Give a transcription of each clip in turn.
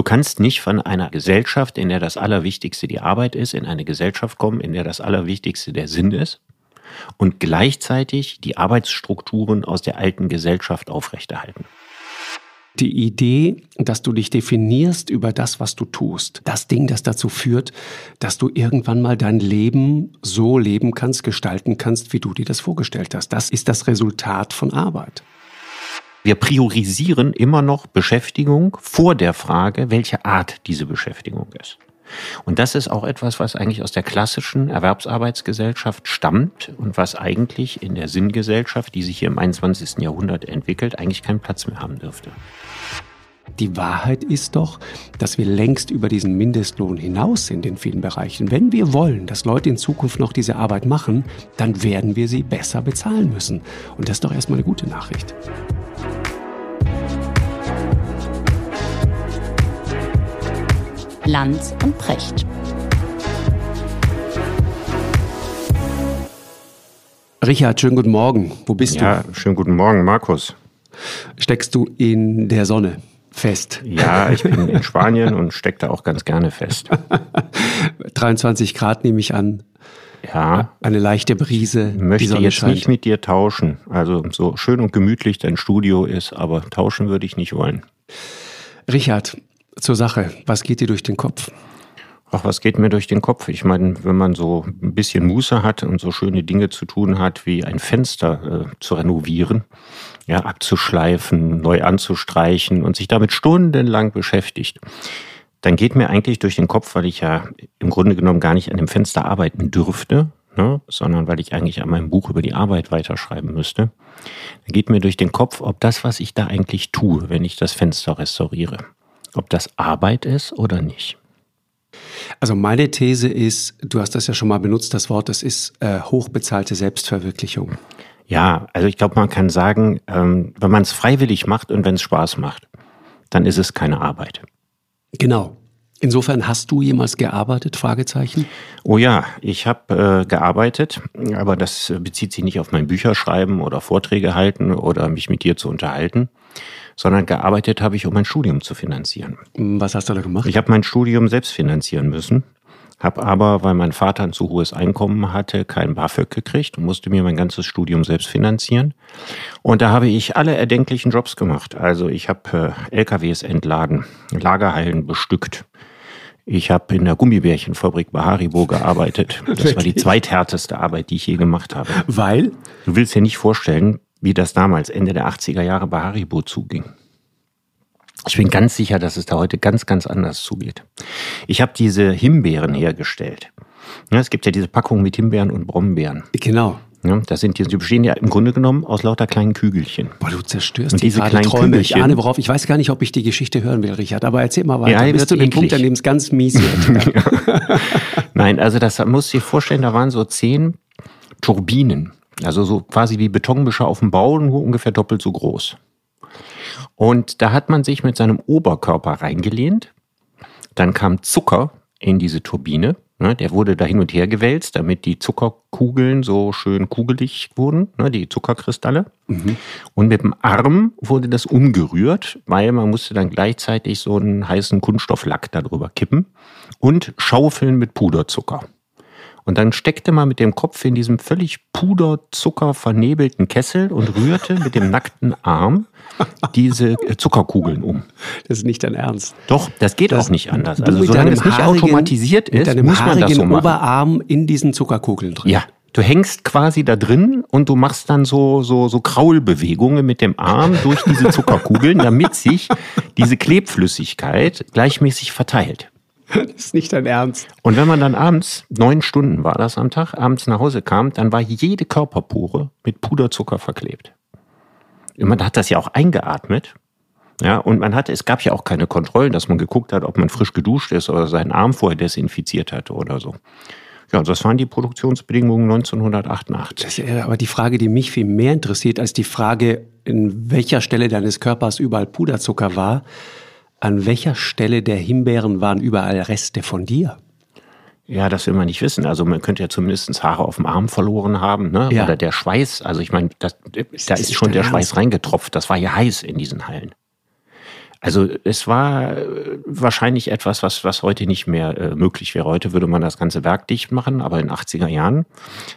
Du kannst nicht von einer Gesellschaft, in der das Allerwichtigste die Arbeit ist, in eine Gesellschaft kommen, in der das Allerwichtigste der Sinn ist und gleichzeitig die Arbeitsstrukturen aus der alten Gesellschaft aufrechterhalten. Die Idee, dass du dich definierst über das, was du tust, das Ding, das dazu führt, dass du irgendwann mal dein Leben so leben kannst, gestalten kannst, wie du dir das vorgestellt hast, das ist das Resultat von Arbeit. Wir priorisieren immer noch Beschäftigung vor der Frage, welche Art diese Beschäftigung ist. Und das ist auch etwas, was eigentlich aus der klassischen Erwerbsarbeitsgesellschaft stammt und was eigentlich in der Sinngesellschaft, die sich hier im 21. Jahrhundert entwickelt, eigentlich keinen Platz mehr haben dürfte. Die Wahrheit ist doch, dass wir längst über diesen Mindestlohn hinaus sind in vielen Bereichen. Wenn wir wollen, dass Leute in Zukunft noch diese Arbeit machen, dann werden wir sie besser bezahlen müssen. Und das ist doch erstmal eine gute Nachricht. Lanz und Precht. Richard, schönen guten Morgen. Wo bist ja, du? Ja, schönen guten Morgen, Markus. Steckst du in der Sonne fest? Ja, ich bin in Spanien und stecke da auch ganz gerne fest. 23 Grad nehme ich an. Ja. Eine leichte Brise. Ich möchte jetzt scheint. nicht mit dir tauschen. Also so schön und gemütlich dein Studio ist, aber tauschen würde ich nicht wollen. Richard, zur Sache. Was geht dir durch den Kopf? Ach, was geht mir durch den Kopf? Ich meine, wenn man so ein bisschen Muße hat und so schöne Dinge zu tun hat, wie ein Fenster äh, zu renovieren, ja, abzuschleifen, neu anzustreichen und sich damit stundenlang beschäftigt, dann geht mir eigentlich durch den Kopf, weil ich ja im Grunde genommen gar nicht an dem Fenster arbeiten dürfte, ne, sondern weil ich eigentlich an meinem Buch über die Arbeit weiterschreiben müsste, dann geht mir durch den Kopf, ob das, was ich da eigentlich tue, wenn ich das Fenster restauriere, ob das Arbeit ist oder nicht. Also meine These ist, du hast das ja schon mal benutzt, das Wort, das ist äh, hochbezahlte Selbstverwirklichung. Ja, also ich glaube, man kann sagen, ähm, wenn man es freiwillig macht und wenn es Spaß macht, dann ist es keine Arbeit. Genau. Insofern hast du jemals gearbeitet? Fragezeichen. Oh ja, ich habe äh, gearbeitet, aber das bezieht sich nicht auf mein Bücherschreiben oder Vorträge halten oder mich mit dir zu unterhalten, sondern gearbeitet habe ich, um mein Studium zu finanzieren. Was hast du da gemacht? Ich habe mein Studium selbst finanzieren müssen, habe aber, weil mein Vater ein zu hohes Einkommen hatte, kein BAföG gekriegt und musste mir mein ganzes Studium selbst finanzieren. Und da habe ich alle erdenklichen Jobs gemacht. Also ich habe äh, LKWs entladen, Lagerhallen bestückt. Ich habe in der Gummibärchenfabrik bei Haribo gearbeitet. Das war die zweithärteste Arbeit, die ich je gemacht habe. Weil? Du willst dir nicht vorstellen, wie das damals Ende der 80er Jahre bei Haribo zuging. Ich bin ganz sicher, dass es da heute ganz, ganz anders zugeht. Ich habe diese Himbeeren hergestellt. Ja, es gibt ja diese Packung mit Himbeeren und Brombeeren. Genau. Ja, das sind die, die bestehen ja im Grunde genommen aus lauter kleinen Kügelchen. Boah, du zerstörst und diese kleinen Träume. Kügelchen. Ich ahne worauf. Ich weiß gar nicht, ob ich die Geschichte hören will, Richard. Aber erzähl mal weiter. Ja, bis zu dem Punkt, an dem es ganz mies wird. Nein, also das muss ich dir vorstellen, da waren so zehn Turbinen. Also so quasi wie Betonmischer auf dem Bau, nur ungefähr doppelt so groß. Und da hat man sich mit seinem Oberkörper reingelehnt. Dann kam Zucker in diese Turbine. Ne, der wurde da hin und her gewälzt, damit die Zuckerkugeln so schön kugelig wurden, ne, die Zuckerkristalle. Mhm. Und mit dem Arm wurde das umgerührt, weil man musste dann gleichzeitig so einen heißen Kunststofflack darüber kippen und schaufeln mit Puderzucker. Und dann steckte man mit dem Kopf in diesem völlig Puderzucker vernebelten Kessel und rührte mit dem nackten Arm diese äh, Zuckerkugeln um. Das ist nicht dein Ernst. Doch, das geht das auch nicht anders. Also solange es nicht haarigen, automatisiert ist, muss man das so machen. Oberarm in diesen Zuckerkugeln drin. Ja, Du hängst quasi da drin und du machst dann so, so, so Kraulbewegungen mit dem Arm durch diese Zuckerkugeln, damit sich diese Klebflüssigkeit gleichmäßig verteilt. Das ist nicht dein Ernst. Und wenn man dann abends, neun Stunden war das am Tag, abends nach Hause kam, dann war jede Körperpore mit Puderzucker verklebt. Und man hat das ja auch eingeatmet. Ja, und man hatte, es gab ja auch keine Kontrollen, dass man geguckt hat, ob man frisch geduscht ist oder seinen Arm vorher desinfiziert hatte oder so. Ja, das waren die Produktionsbedingungen 1988. Das ist aber die Frage, die mich viel mehr interessiert, als die Frage, in welcher Stelle deines Körpers überall Puderzucker war, an welcher Stelle der Himbeeren waren überall Reste von dir? Ja, das will man nicht wissen. Also man könnte ja zumindest Haare auf dem Arm verloren haben, ne? Ja. Oder der Schweiß. Also ich meine, da ist, ist schon der? Schweiß reingetropft. Das war ja heiß in diesen Hallen. Also es war äh, wahrscheinlich etwas, was, was heute nicht mehr äh, möglich wäre. Heute würde man das ganze Werk dicht machen, aber in den 80er Jahren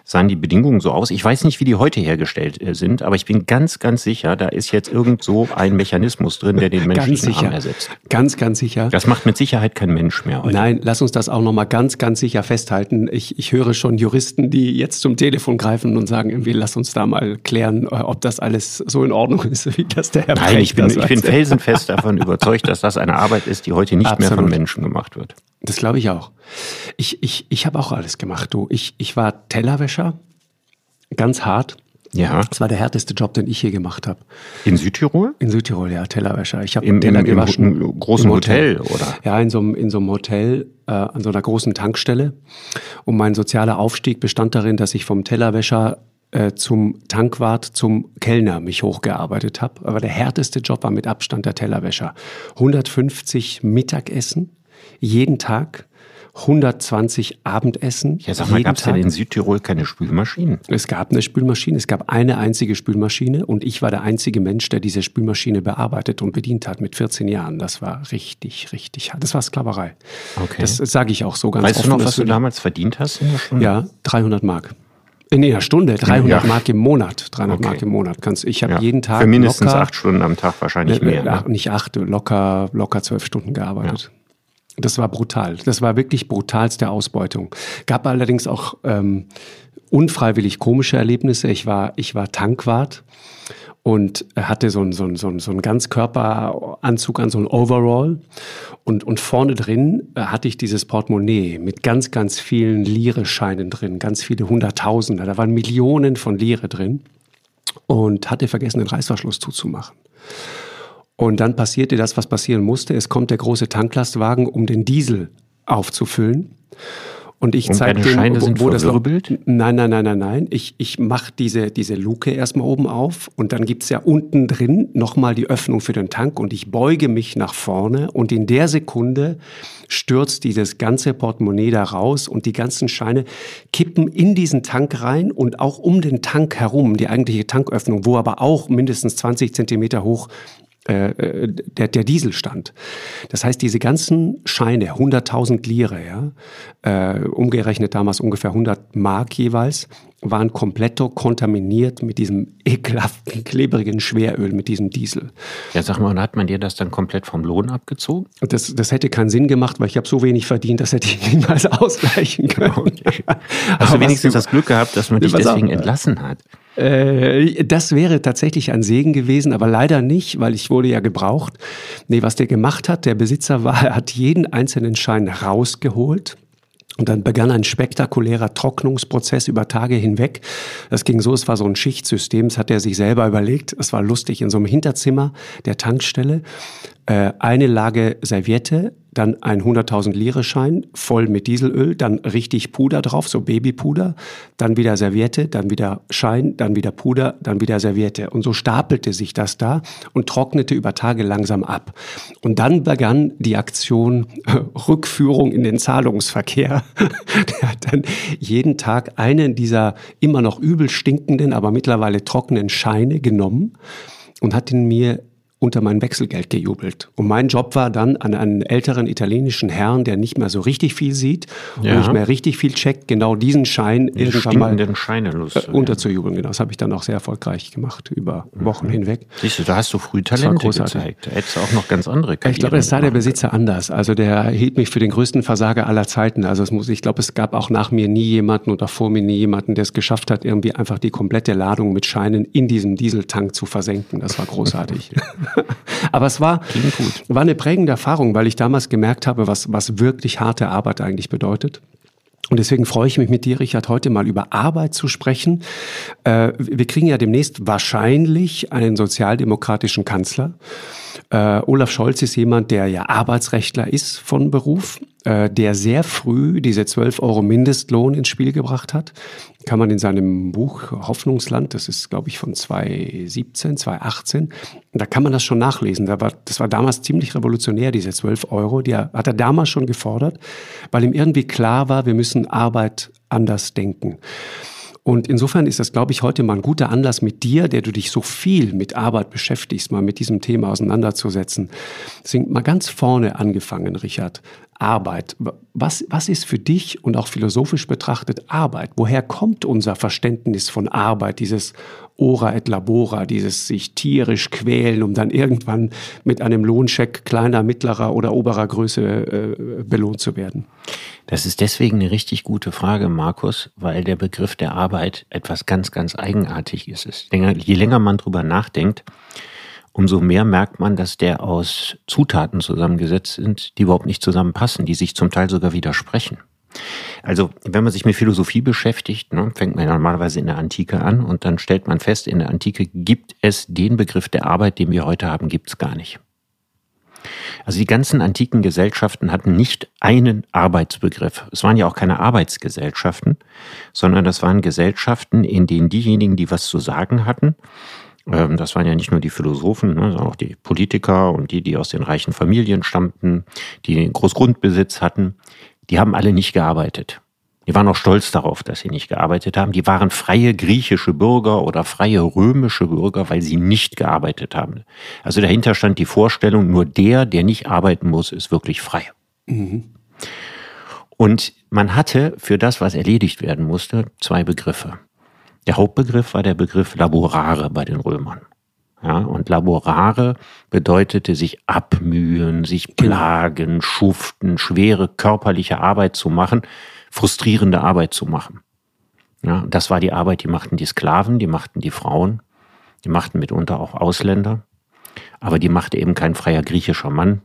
sahen die Bedingungen so aus. Ich weiß nicht, wie die heute hergestellt äh, sind, aber ich bin ganz, ganz sicher, da ist jetzt irgend so ein Mechanismus drin, der den menschlichen Arm ersetzt. Ganz, ganz sicher. Das macht mit Sicherheit kein Mensch mehr heute. Nein, lass uns das auch nochmal ganz, ganz sicher festhalten. Ich, ich höre schon Juristen, die jetzt zum Telefon greifen und sagen, irgendwie, lass uns da mal klären, äh, ob das alles so in Ordnung ist, wie das der Herr Nein, ich bin, ich bin felsenfest davon überzeugt, dass das eine Arbeit ist, die heute nicht Absolut. mehr von Menschen gemacht wird. Das glaube ich auch. Ich, ich, ich habe auch alles gemacht, du. Ich, ich war Tellerwäscher, ganz hart. Ja. Das war der härteste Job, den ich je gemacht habe. In Südtirol? In Südtirol, ja, Tellerwäscher. Ich habe Teller im, gewaschen. Im großen im Hotel. Hotel, oder? Ja, in so einem, in so einem Hotel, äh, an so einer großen Tankstelle. Und mein sozialer Aufstieg bestand darin, dass ich vom Tellerwäscher äh, zum Tankwart, zum Kellner mich hochgearbeitet habe. Aber der härteste Job war mit Abstand der Tellerwäscher. 150 Mittagessen jeden Tag. 120 Abendessen. Ja, sag mal, gab es denn in Südtirol keine Spülmaschinen? Es gab eine Spülmaschine, es gab eine einzige Spülmaschine und ich war der einzige Mensch, der diese Spülmaschine bearbeitet und bedient hat mit 14 Jahren. Das war richtig, richtig hart. Das war Sklaverei. Okay. Das sage ich auch so ganz Weißt offen, du noch, was du damals verdient hast? Ja, 300 Mark. In der Stunde, 300 ja. Mark im Monat. 300 okay. Mark im Monat. Kannst, ich habe ja. jeden Tag. Für mindestens locker, acht Stunden am Tag wahrscheinlich äh, mehr. Ne? Nicht acht, locker, locker zwölf Stunden gearbeitet. Ja. Das war brutal. Das war wirklich brutalste Ausbeutung. Gab allerdings auch ähm, unfreiwillig komische Erlebnisse. Ich war, ich war Tankwart und hatte so einen, so einen, so einen, so einen Ganzkörperanzug an, so ein Overall. Und, und vorne drin äh, hatte ich dieses Portemonnaie mit ganz, ganz vielen Lire-Scheinen drin, ganz viele Hunderttausende. Da waren Millionen von Lire drin und hatte vergessen, den Reißverschluss zuzumachen. Und dann passierte das, was passieren musste. Es kommt der große Tanklastwagen, um den Diesel aufzufüllen. Und ich zeige dem, Scheine wo, wo das Nein, nein, nein, nein, nein. Ich, ich mache diese, diese Luke erstmal oben auf und dann gibt's ja unten drin nochmal die Öffnung für den Tank und ich beuge mich nach vorne und in der Sekunde stürzt dieses ganze Portemonnaie da raus und die ganzen Scheine kippen in diesen Tank rein und auch um den Tank herum, die eigentliche Tanköffnung, wo aber auch mindestens 20 Zentimeter hoch äh, äh, der, der Diesel stand. Das heißt, diese ganzen Scheine, 100.000 Lire, ja, äh, umgerechnet damals ungefähr 100 Mark jeweils, waren komplett kontaminiert mit diesem ekelhaften, klebrigen Schweröl, mit diesem Diesel. Ja, sag mal, hat man dir das dann komplett vom Lohn abgezogen? Das, das hätte keinen Sinn gemacht, weil ich habe so wenig verdient, das hätte ich niemals ausgleichen können. Okay. Hast du wenigstens das Glück gehabt, dass man dich deswegen entlassen hat? Äh, das wäre tatsächlich ein Segen gewesen, aber leider nicht, weil ich wurde ja gebraucht. Nee, was der gemacht hat, der Besitzer war, er hat jeden einzelnen Schein rausgeholt, und dann begann ein spektakulärer Trocknungsprozess über Tage hinweg. Das ging so, es war so ein Schichtsystem, das hat er sich selber überlegt. Es war lustig, in so einem Hinterzimmer der Tankstelle äh, eine Lage Serviette, dann ein 100.000 Lire Schein voll mit Dieselöl, dann richtig Puder drauf, so Babypuder, dann wieder Serviette, dann wieder Schein, dann wieder Puder, dann wieder Serviette. Und so stapelte sich das da und trocknete über Tage langsam ab. Und dann begann die Aktion äh, Rückführung in den Zahlungsverkehr. Der hat dann jeden Tag einen dieser immer noch übel stinkenden, aber mittlerweile trockenen Scheine genommen und hat ihn mir unter mein Wechselgeld gejubelt. Und mein Job war dann an einen älteren italienischen Herrn, der nicht mehr so richtig viel sieht ja. und nicht mehr richtig viel checkt, genau diesen Schein Die irgendwann mal Scheine äh, unterzujubeln. Genau, das habe ich dann auch sehr erfolgreich gemacht über Wochen mhm. hinweg. Siehst du, da hast du früh Talente gezeigt. Da hättest du auch noch ganz andere Karrieren Ich glaube, es sah der Besitzer anders. Also der hielt mich für den größten Versager aller Zeiten. Also es muss, ich glaube, es gab auch nach mir nie jemanden oder vor mir nie jemanden, der es geschafft hat, irgendwie einfach die komplette Ladung mit Scheinen in diesem Dieseltank zu versenken. Das war großartig. Aber es war, war eine prägende Erfahrung, weil ich damals gemerkt habe, was, was wirklich harte Arbeit eigentlich bedeutet. Und deswegen freue ich mich mit dir, Richard, heute mal über Arbeit zu sprechen. Äh, wir kriegen ja demnächst wahrscheinlich einen sozialdemokratischen Kanzler. Äh, Olaf Scholz ist jemand, der ja Arbeitsrechtler ist von Beruf, äh, der sehr früh diese 12 Euro Mindestlohn ins Spiel gebracht hat. Kann man in seinem Buch Hoffnungsland, das ist, glaube ich, von 2017, 2018, da kann man das schon nachlesen. Da war, das war damals ziemlich revolutionär, diese 12 Euro. Die hat er damals schon gefordert, weil ihm irgendwie klar war, wir müssen Arbeit anders denken. Und insofern ist das, glaube ich, heute mal ein guter Anlass mit dir, der du dich so viel mit Arbeit beschäftigst, mal mit diesem Thema auseinanderzusetzen. Deswegen mal ganz vorne angefangen, Richard. Arbeit. Was, was ist für dich und auch philosophisch betrachtet Arbeit? Woher kommt unser Verständnis von Arbeit, dieses ora et labora, dieses sich tierisch quälen, um dann irgendwann mit einem Lohncheck kleiner, mittlerer oder oberer Größe äh, belohnt zu werden? Das ist deswegen eine richtig gute Frage, Markus, weil der Begriff der Arbeit etwas ganz, ganz Eigenartiges ist. Je länger man drüber nachdenkt, umso mehr merkt man, dass der aus Zutaten zusammengesetzt sind, die überhaupt nicht zusammenpassen, die sich zum Teil sogar widersprechen. Also, wenn man sich mit Philosophie beschäftigt, ne, fängt man normalerweise in der Antike an und dann stellt man fest, in der Antike gibt es den Begriff der Arbeit, den wir heute haben, gibt es gar nicht. Also die ganzen antiken Gesellschaften hatten nicht einen Arbeitsbegriff. Es waren ja auch keine Arbeitsgesellschaften, sondern das waren Gesellschaften, in denen diejenigen, die was zu sagen hatten, ähm, das waren ja nicht nur die Philosophen, ne, sondern auch die Politiker und die, die aus den reichen Familien stammten, die den Großgrundbesitz hatten, die haben alle nicht gearbeitet. Die waren auch stolz darauf, dass sie nicht gearbeitet haben. Die waren freie griechische Bürger oder freie römische Bürger, weil sie nicht gearbeitet haben. Also dahinter stand die Vorstellung, nur der, der nicht arbeiten muss, ist wirklich frei. Mhm. Und man hatte für das, was erledigt werden musste, zwei Begriffe. Der Hauptbegriff war der Begriff laborare bei den Römern. Ja, und laborare bedeutete sich abmühen, sich plagen, schuften, schwere körperliche Arbeit zu machen, frustrierende Arbeit zu machen. Ja, das war die Arbeit, die machten die Sklaven, die machten die Frauen, die machten mitunter auch Ausländer, aber die machte eben kein freier griechischer Mann,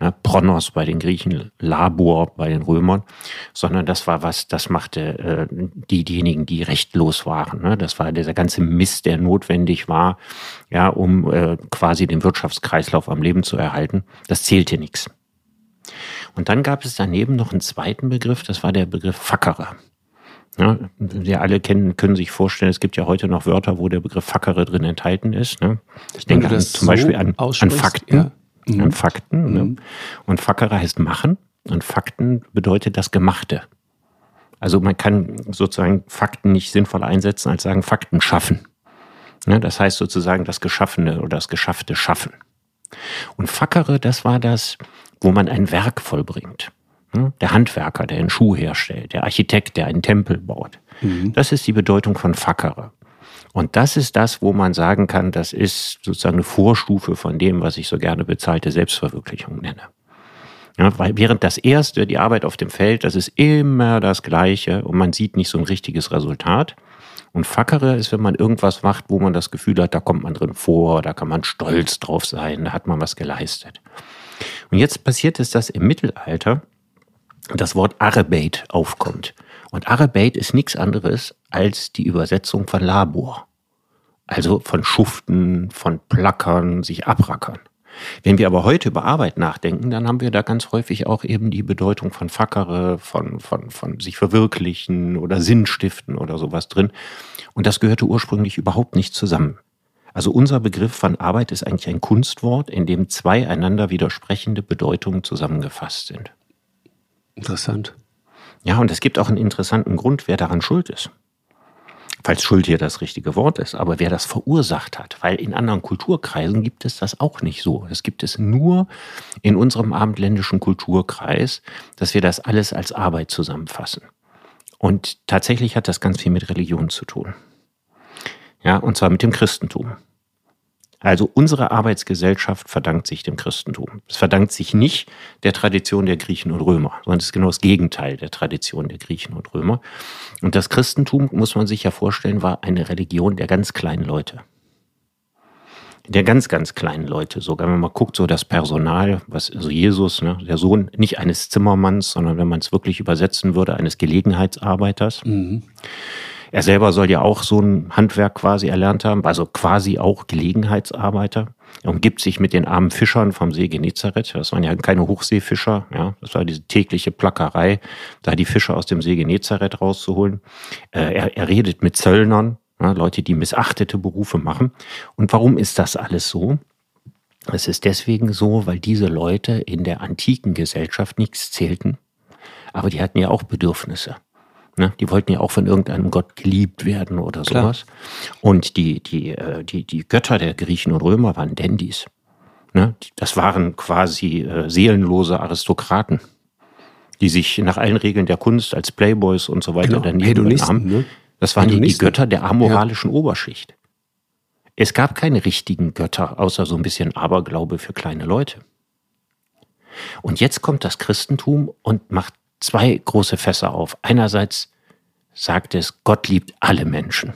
ne, Pronos bei den Griechen, Labor bei den Römern, sondern das war was, das machte äh, die, diejenigen, die rechtlos waren. Ne? Das war dieser ganze Mist, der notwendig war, ja, um äh, quasi den Wirtschaftskreislauf am Leben zu erhalten. Das zählte nichts. Und dann gab es daneben noch einen zweiten Begriff, das war der Begriff Fackerer. Ja, wir alle kennen, können sich vorstellen, es gibt ja heute noch Wörter, wo der Begriff Fackere drin enthalten ist. Ne? Ich denke an, zum so Beispiel an, an Fakten. Ja mhm. an Fakten. Ne? Und Fackere heißt machen und Fakten bedeutet das Gemachte. Also man kann sozusagen Fakten nicht sinnvoll einsetzen, als sagen Fakten schaffen. Ne? Das heißt sozusagen das Geschaffene oder das Geschaffte schaffen. Und Fackere, das war das, wo man ein Werk vollbringt. Ne? Der Handwerker, der einen Schuh herstellt, der Architekt, der einen Tempel baut. Mhm. Das ist die Bedeutung von Fackere. Und das ist das, wo man sagen kann, das ist sozusagen eine Vorstufe von dem, was ich so gerne bezahlte Selbstverwirklichung nenne. Ja, weil während das erste, die Arbeit auf dem Feld, das ist immer das Gleiche und man sieht nicht so ein richtiges Resultat. Und Fackere ist, wenn man irgendwas macht, wo man das Gefühl hat, da kommt man drin vor, da kann man stolz drauf sein, da hat man was geleistet. Und jetzt passiert es, dass im Mittelalter das Wort Arbeit aufkommt. Und Arbeit ist nichts anderes als die Übersetzung von Labor. Also von Schuften, von Plackern, sich abrackern. Wenn wir aber heute über Arbeit nachdenken, dann haben wir da ganz häufig auch eben die Bedeutung von Fackere, von, von, von sich verwirklichen oder Sinnstiften oder sowas drin. Und das gehörte ursprünglich überhaupt nicht zusammen. Also unser Begriff von Arbeit ist eigentlich ein Kunstwort, in dem zwei einander widersprechende Bedeutungen zusammengefasst sind. Interessant. Ja, und es gibt auch einen interessanten Grund, wer daran schuld ist. Falls Schuld hier das richtige Wort ist, aber wer das verursacht hat, weil in anderen Kulturkreisen gibt es das auch nicht so. Das gibt es nur in unserem abendländischen Kulturkreis, dass wir das alles als Arbeit zusammenfassen. Und tatsächlich hat das ganz viel mit Religion zu tun. Ja, und zwar mit dem Christentum. Also unsere Arbeitsgesellschaft verdankt sich dem Christentum. Es verdankt sich nicht der Tradition der Griechen und Römer, sondern es ist genau das Gegenteil der Tradition der Griechen und Römer. Und das Christentum, muss man sich ja vorstellen, war eine Religion der ganz kleinen Leute. Der ganz, ganz kleinen Leute. Sogar wenn man mal guckt, so das Personal, was also Jesus, ne, der Sohn nicht eines Zimmermanns, sondern wenn man es wirklich übersetzen würde, eines Gelegenheitsarbeiters. Mhm er selber soll ja auch so ein Handwerk quasi erlernt haben, also quasi auch Gelegenheitsarbeiter. Er umgibt sich mit den armen Fischern vom See Genezareth. Das waren ja keine Hochseefischer, ja. Das war diese tägliche Plackerei, da die Fische aus dem See Genezareth rauszuholen. Äh, er, er redet mit Zöllnern, ja, Leute, die missachtete Berufe machen. Und warum ist das alles so? Es ist deswegen so, weil diese Leute in der antiken Gesellschaft nichts zählten, aber die hatten ja auch Bedürfnisse. Ne? Die wollten ja auch von irgendeinem Gott geliebt werden oder Klar. sowas. Und die, die, äh, die, die Götter der Griechen und Römer waren Dandys. Ne? Das waren quasi äh, seelenlose Aristokraten, die sich nach allen Regeln der Kunst als Playboys und so weiter Genau, daneben Hedonisten, benahmen. ne? Das waren die, die. Götter der amoralischen Oberschicht. Es gab keine richtigen Götter, außer so ein bisschen Aberglaube für kleine Leute. Und jetzt kommt das Christentum und macht zwei große Fässer auf. Einerseits sagt es, Gott liebt alle Menschen.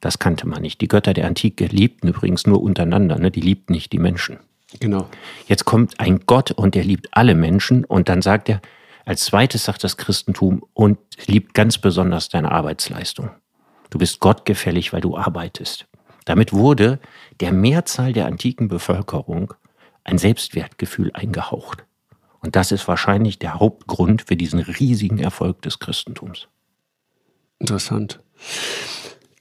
Das kannte man nicht. Die Götter der Antike liebten übrigens nur untereinander, ne? die liebten nicht die Menschen. Genau. Jetzt kommt ein Gott und der liebt alle Menschen und dann sagt er, als zweites sagt das Christentum und liebt ganz besonders deine Arbeitsleistung. Du bist gottgefällig, weil du arbeitest. Damit wurde der Mehrzahl der antiken Bevölkerung ein Selbstwertgefühl eingehaucht. Und das ist wahrscheinlich der Hauptgrund für diesen riesigen Erfolg des Christentums. Interessant.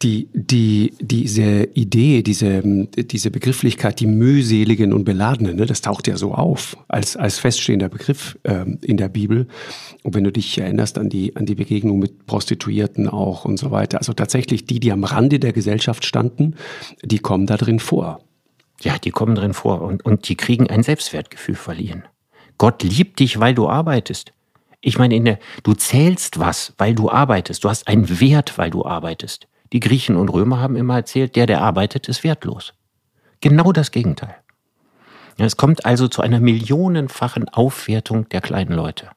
Die, die, diese Idee, diese, diese Begrifflichkeit, die mühseligen und beladenen, ne, das taucht ja so auf als, als feststehender Begriff ähm, in der Bibel. Und wenn du dich erinnerst an die, an die Begegnung mit Prostituierten auch und so weiter. Also tatsächlich die, die am Rande der Gesellschaft standen, die kommen da drin vor. Ja, die kommen drin vor und, und die kriegen ein Selbstwertgefühl verliehen. Gott liebt dich, weil du arbeitest. Ich meine, in der, du zählst was, weil du arbeitest. Du hast einen Wert, weil du arbeitest. Die Griechen und Römer haben immer erzählt, der, der arbeitet, ist wertlos. Genau das Gegenteil. Es kommt also zu einer millionenfachen Aufwertung der kleinen Leute.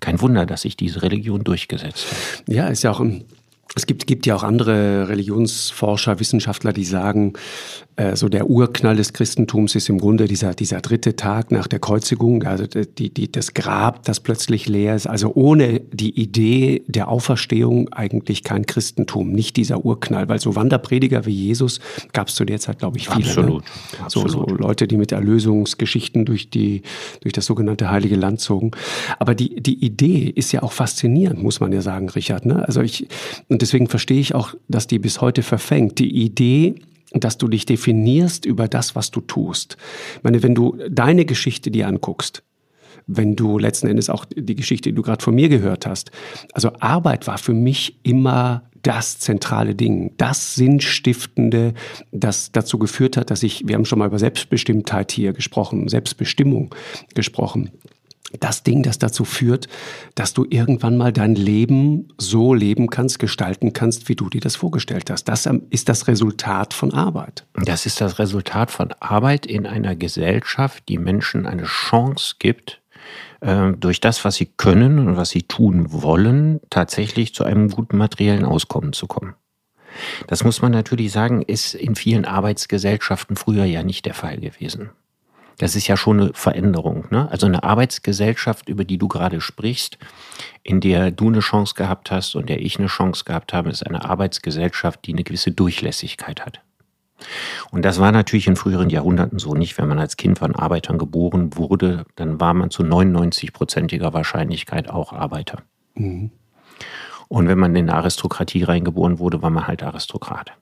Kein Wunder, dass sich diese Religion durchgesetzt hat. Ja, ist ja auch ein es gibt, gibt ja auch andere Religionsforscher, Wissenschaftler, die sagen, äh, so der Urknall des Christentums ist im Grunde dieser, dieser dritte Tag nach der Kreuzigung, also die, die, das Grab, das plötzlich leer ist. Also ohne die Idee der Auferstehung eigentlich kein Christentum, nicht dieser Urknall, weil so Wanderprediger wie Jesus gab es zu der Zeit, glaube ich, viele. Absolut. Ne? Absolut. So, so Leute, die mit Erlösungsgeschichten durch, die, durch das sogenannte Heilige Land zogen. Aber die, die Idee ist ja auch faszinierend, muss man ja sagen, Richard. Ne? Also ich, und deswegen verstehe ich auch, dass die bis heute verfängt. Die Idee, dass du dich definierst über das, was du tust. Ich meine, wenn du deine Geschichte dir anguckst, wenn du letzten Endes auch die Geschichte, die du gerade von mir gehört hast, also Arbeit war für mich immer das zentrale Ding, das Sinnstiftende, das dazu geführt hat, dass ich, wir haben schon mal über Selbstbestimmtheit hier gesprochen, Selbstbestimmung gesprochen das Ding, das dazu führt, dass du irgendwann mal dein Leben so leben kannst, gestalten kannst, wie du dir das vorgestellt hast. Das ist das Resultat von Arbeit. Das ist das Resultat von Arbeit in einer Gesellschaft, die Menschen eine Chance gibt, äh, durch das, was sie können und was sie tun wollen, tatsächlich zu einem guten materiellen Auskommen zu kommen. Das muss man natürlich sagen, ist in vielen Arbeitsgesellschaften früher ja nicht der Fall gewesen. Das ist ja schon eine Veränderung. Ne? Also eine Arbeitsgesellschaft, über die du gerade sprichst, in der du eine Chance gehabt hast und der ich eine Chance gehabt habe, ist eine Arbeitsgesellschaft, die eine gewisse Durchlässigkeit hat. Und das war natürlich in früheren Jahrhunderten so nicht. Wenn man als Kind von Arbeitern geboren wurde, dann war man zu 99-prozentiger Wahrscheinlichkeit auch Arbeiter. Mhm. Und wenn man in eine Aristokratie reingeboren wurde, war man halt Aristokrat.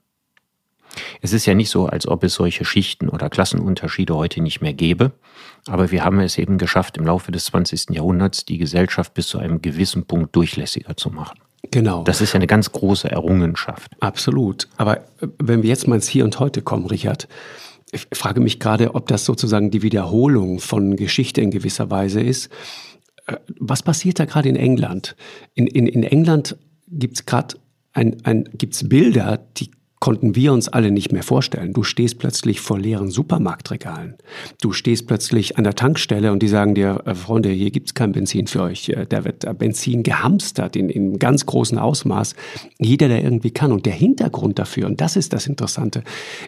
Es ist ja nicht so, als ob es solche Schichten oder Klassenunterschiede heute nicht mehr gäbe, aber wir haben es eben geschafft, im Laufe des 20. Jahrhunderts die Gesellschaft bis zu einem gewissen Punkt durchlässiger zu machen. Genau. Das ist ja eine ganz große Errungenschaft. Absolut. Aber äh, wenn wir jetzt mal ins Hier und Heute kommen, Richard, ich frage mich gerade, ob das sozusagen die Wiederholung von Geschichte in gewisser Weise ist. Äh, was passiert da gerade in England? In, in, in England gibt es gerade ein, ein, gibt's Bilder, die konnten wir uns alle nicht mehr vorstellen. Du stehst plötzlich vor leeren Supermarktregalen. Du stehst plötzlich an der Tankstelle und die sagen dir, äh, Freunde, hier gibt's kein Benzin für euch. Äh, da wird äh, Benzin gehamstert in, in ganz großem Ausmaß. Jeder, der irgendwie kann. Und der Hintergrund dafür, und das ist das Interessante,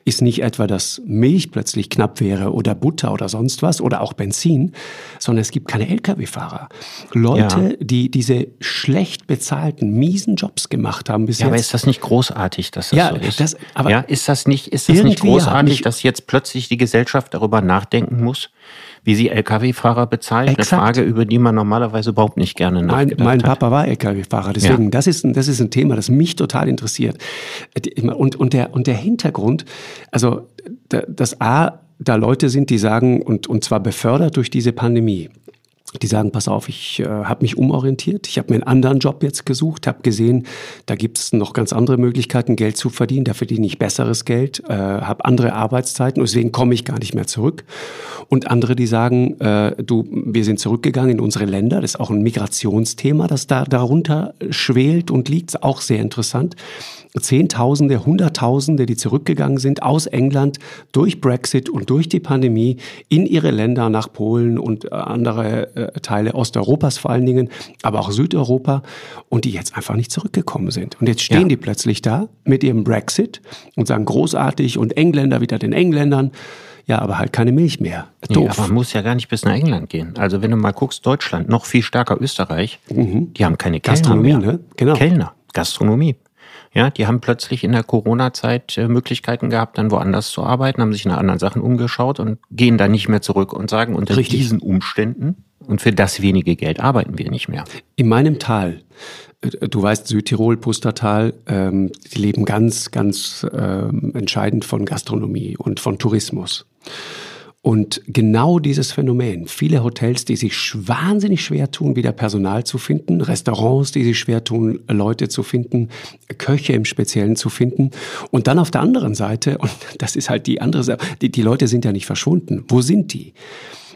ist nicht etwa, dass Milch plötzlich knapp wäre oder Butter oder sonst was oder auch Benzin, sondern es gibt keine Lkw-Fahrer. Leute, ja. die diese schlecht bezahlten, miesen Jobs gemacht haben bis ja, jetzt. aber ist das nicht großartig, dass das Ja, so ist? Das- aber ja, ist das nicht, ist das nicht ja, großartig, dass jetzt plötzlich die Gesellschaft darüber nachdenken muss, wie sie Lkw-Fahrer bezahlt? Exakt. Eine Frage, über die man normalerweise überhaupt nicht gerne Mein, nachgedacht mein hat. Papa war LKW-Fahrer, deswegen, das, ist ein, das ist ein Thema, das mich total interessiert. Und, und, der, und der Hintergrund, also da- dass A, da Leute sind, die sagen, und, und zwar befördert durch diese Pandemie, die sagen, pass auf, ich äh, habe mich umorientiert, ich habe mir einen anderen Job jetzt gesucht, habe gesehen, da gibt es noch ganz andere Möglichkeiten, Geld zu verdienen, da verdiene ich besseres Geld, äh, habe andere Arbeitszeiten deswegen komme ich gar nicht mehr zurück. Und andere, die sagen, äh, du, wir sind zurückgegangen in unsere Länder, das ist auch ein Migrationsthema, das da darunter schwelt und liegt, auch sehr interessant. Zehntausende, Hunderttausende, die zurückgegangen sind aus England durch Brexit und durch die Pandemie in ihre Länder nach Polen und äh, andere äh, Teile Osteuropas vor allen Dingen, aber auch Südeuropa und die jetzt einfach nicht zurückgekommen sind. Und jetzt stehen ja. die plötzlich da mit ihrem Brexit und sagen großartig und Engländer wieder den Engländern. Ja, aber halt keine Milch mehr. Doof. Nee, aber man muss ja gar nicht bis nach England gehen. Also wenn du mal guckst, Deutschland, noch viel stärker Österreich, mhm. die haben keine Kellner Gastronomie, mehr. Ne? Genau. Kellner, Gastronomie. Ja, die haben plötzlich in der Corona-Zeit äh, Möglichkeiten gehabt, dann woanders zu arbeiten, haben sich nach anderen Sachen umgeschaut und gehen da nicht mehr zurück und sagen, unter Richtig. diesen Umständen und für das wenige Geld arbeiten wir nicht mehr. In meinem Tal, äh, du weißt, Südtirol, Pustertal, ähm, die leben ganz, ganz ähm, entscheidend von Gastronomie und von Tourismus. Und genau dieses Phänomen, viele Hotels, die sich wahnsinnig schwer tun, wieder Personal zu finden, Restaurants, die sich schwer tun, Leute zu finden, Köche im Speziellen zu finden. Und dann auf der anderen Seite, und das ist halt die andere Seite, die, die Leute sind ja nicht verschwunden. Wo sind die?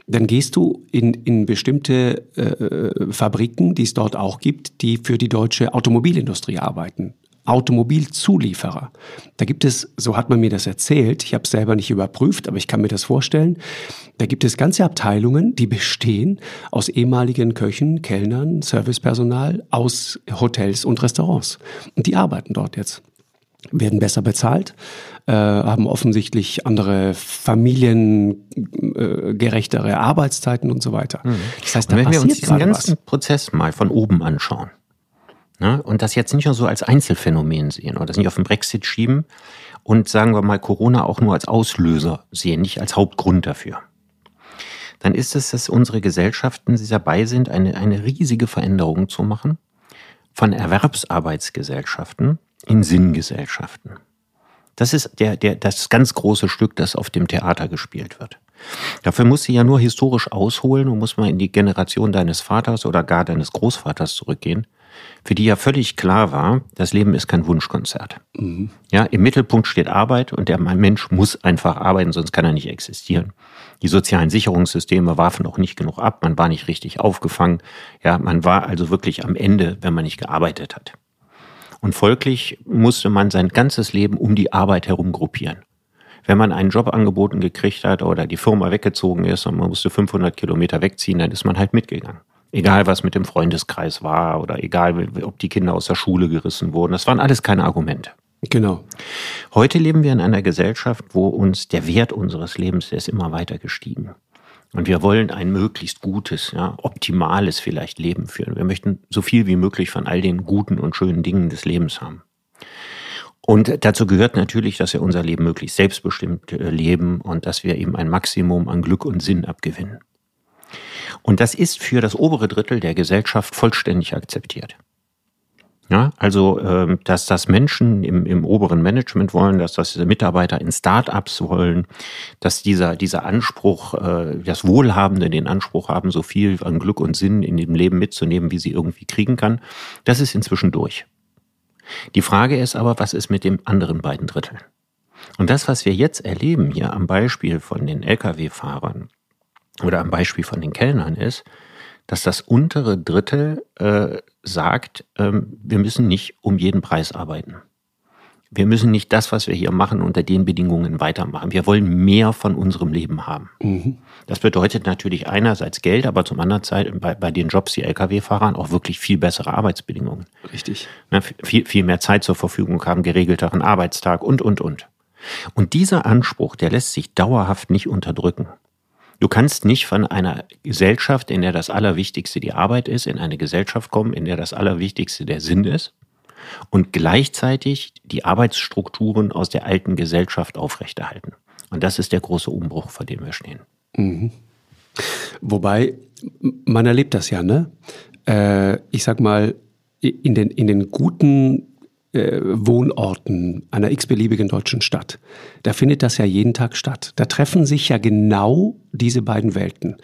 Dann gehst du in, in bestimmte äh, Fabriken, die es dort auch gibt, die für die deutsche Automobilindustrie arbeiten. Automobilzulieferer. Da gibt es, so hat man mir das erzählt, ich habe es selber nicht überprüft, aber ich kann mir das vorstellen, da gibt es ganze Abteilungen, die bestehen aus ehemaligen Köchen, Kellnern, Servicepersonal aus Hotels und Restaurants. Und die arbeiten dort jetzt werden besser bezahlt, äh, haben offensichtlich andere familiengerechtere äh, Arbeitszeiten und so weiter. Mhm. Das heißt, da wenn wir uns diesen ganzen was. Prozess mal von oben anschauen, Ne? Und das jetzt nicht nur so als Einzelfenomen sehen oder das nicht auf den Brexit schieben und sagen wir mal Corona auch nur als Auslöser sehen, nicht als Hauptgrund dafür. Dann ist es, dass unsere Gesellschaften dabei sind, eine, eine riesige Veränderung zu machen von Erwerbsarbeitsgesellschaften in Sinngesellschaften. Das ist der, der, das ganz große Stück, das auf dem Theater gespielt wird. Dafür muss sie ja nur historisch ausholen und muss mal in die Generation deines Vaters oder gar deines Großvaters zurückgehen für die ja völlig klar war, das Leben ist kein Wunschkonzert. Mhm. Ja, im Mittelpunkt steht Arbeit und der Mensch muss einfach arbeiten, sonst kann er nicht existieren. Die sozialen Sicherungssysteme warfen auch nicht genug ab, man war nicht richtig aufgefangen. Ja, man war also wirklich am Ende, wenn man nicht gearbeitet hat. Und folglich musste man sein ganzes Leben um die Arbeit herum gruppieren. Wenn man einen Job angeboten gekriegt hat oder die Firma weggezogen ist und man musste 500 Kilometer wegziehen, dann ist man halt mitgegangen. Egal, was mit dem Freundeskreis war oder egal, ob die Kinder aus der Schule gerissen wurden. Das waren alles keine Argumente. Genau. Heute leben wir in einer Gesellschaft, wo uns der Wert unseres Lebens, der ist immer weiter gestiegen. Und wir wollen ein möglichst gutes, ja, optimales vielleicht Leben führen. Wir möchten so viel wie möglich von all den guten und schönen Dingen des Lebens haben. Und dazu gehört natürlich, dass wir unser Leben möglichst selbstbestimmt äh, leben und dass wir eben ein Maximum an Glück und Sinn abgewinnen. Und das ist für das obere Drittel der Gesellschaft vollständig akzeptiert. Ja, also, äh, dass das Menschen im, im oberen Management wollen, dass das Mitarbeiter in Start-ups wollen, dass dieser, dieser Anspruch, äh, das Wohlhabende den Anspruch haben, so viel an Glück und Sinn in dem Leben mitzunehmen, wie sie irgendwie kriegen kann, das ist inzwischen durch. Die Frage ist aber, was ist mit den anderen beiden Dritteln? Und das, was wir jetzt erleben hier am Beispiel von den Lkw-Fahrern, oder am Beispiel von den Kellnern ist, dass das untere Drittel äh, sagt, ähm, wir müssen nicht um jeden Preis arbeiten. Wir müssen nicht das, was wir hier machen, unter den Bedingungen weitermachen. Wir wollen mehr von unserem Leben haben. Mhm. Das bedeutet natürlich einerseits Geld, aber zum anderen Zeit bei, bei den Jobs, die Lkw-Fahrern, auch wirklich viel bessere Arbeitsbedingungen. Richtig. Ne, viel, viel mehr Zeit zur Verfügung haben, geregelteren Arbeitstag und, und, und. Und dieser Anspruch, der lässt sich dauerhaft nicht unterdrücken. Du kannst nicht von einer Gesellschaft, in der das Allerwichtigste die Arbeit ist, in eine Gesellschaft kommen, in der das Allerwichtigste der Sinn ist und gleichzeitig die Arbeitsstrukturen aus der alten Gesellschaft aufrechterhalten. Und das ist der große Umbruch, vor dem wir stehen. Mhm. Wobei, man erlebt das ja, ne? Äh, ich sag mal, in den, in den guten äh, Wohnorten einer x-beliebigen deutschen Stadt, da findet das ja jeden Tag statt. Da treffen sich ja genau diese beiden Welten.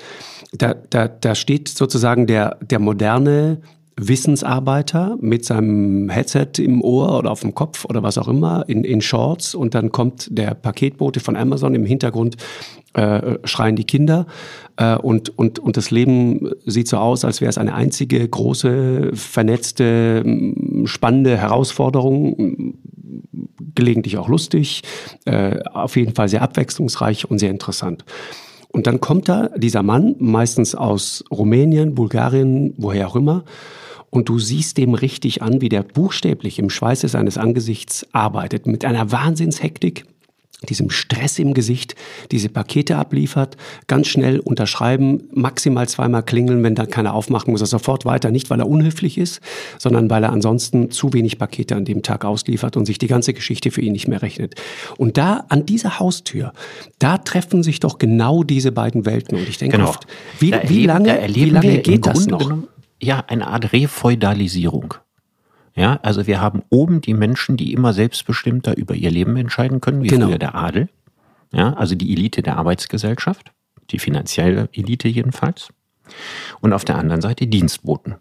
Da, da, da steht sozusagen der, der moderne Wissensarbeiter mit seinem Headset im Ohr oder auf dem Kopf oder was auch immer in, in Shorts und dann kommt der Paketbote von Amazon im Hintergrund äh, schreien die Kinder. Äh, und, und, und das Leben sieht so aus, als wäre es eine einzige große, vernetzte, spannende Herausforderung, gelegentlich auch lustig, äh, auf jeden Fall sehr abwechslungsreich und sehr interessant. Und dann kommt da dieser Mann, meistens aus Rumänien, Bulgarien, woher auch immer, und du siehst dem richtig an, wie der buchstäblich im Schweiße seines Angesichts arbeitet, mit einer Wahnsinnshektik, diesem Stress im Gesicht, diese Pakete abliefert, ganz schnell unterschreiben, maximal zweimal klingeln, wenn dann keiner aufmacht, muss er sofort weiter, nicht weil er unhöflich ist, sondern weil er ansonsten zu wenig Pakete an dem Tag ausliefert und sich die ganze Geschichte für ihn nicht mehr rechnet. Und da an dieser Haustür, da treffen sich doch genau diese beiden Welten und ich denke Genau. oft, wie, Da wie erleben- lange, wie erleben lange geht das noch? Genommen, ja, eine Art Refeudalisierung. Ja, also wir haben oben die Menschen, die immer selbstbestimmter über ihr Leben entscheiden können, wie Genau. früher der Adel. Ja, also die Elite der Arbeitsgesellschaft, die finanzielle Elite jedenfalls. Und auf der anderen Seite Dienstboten.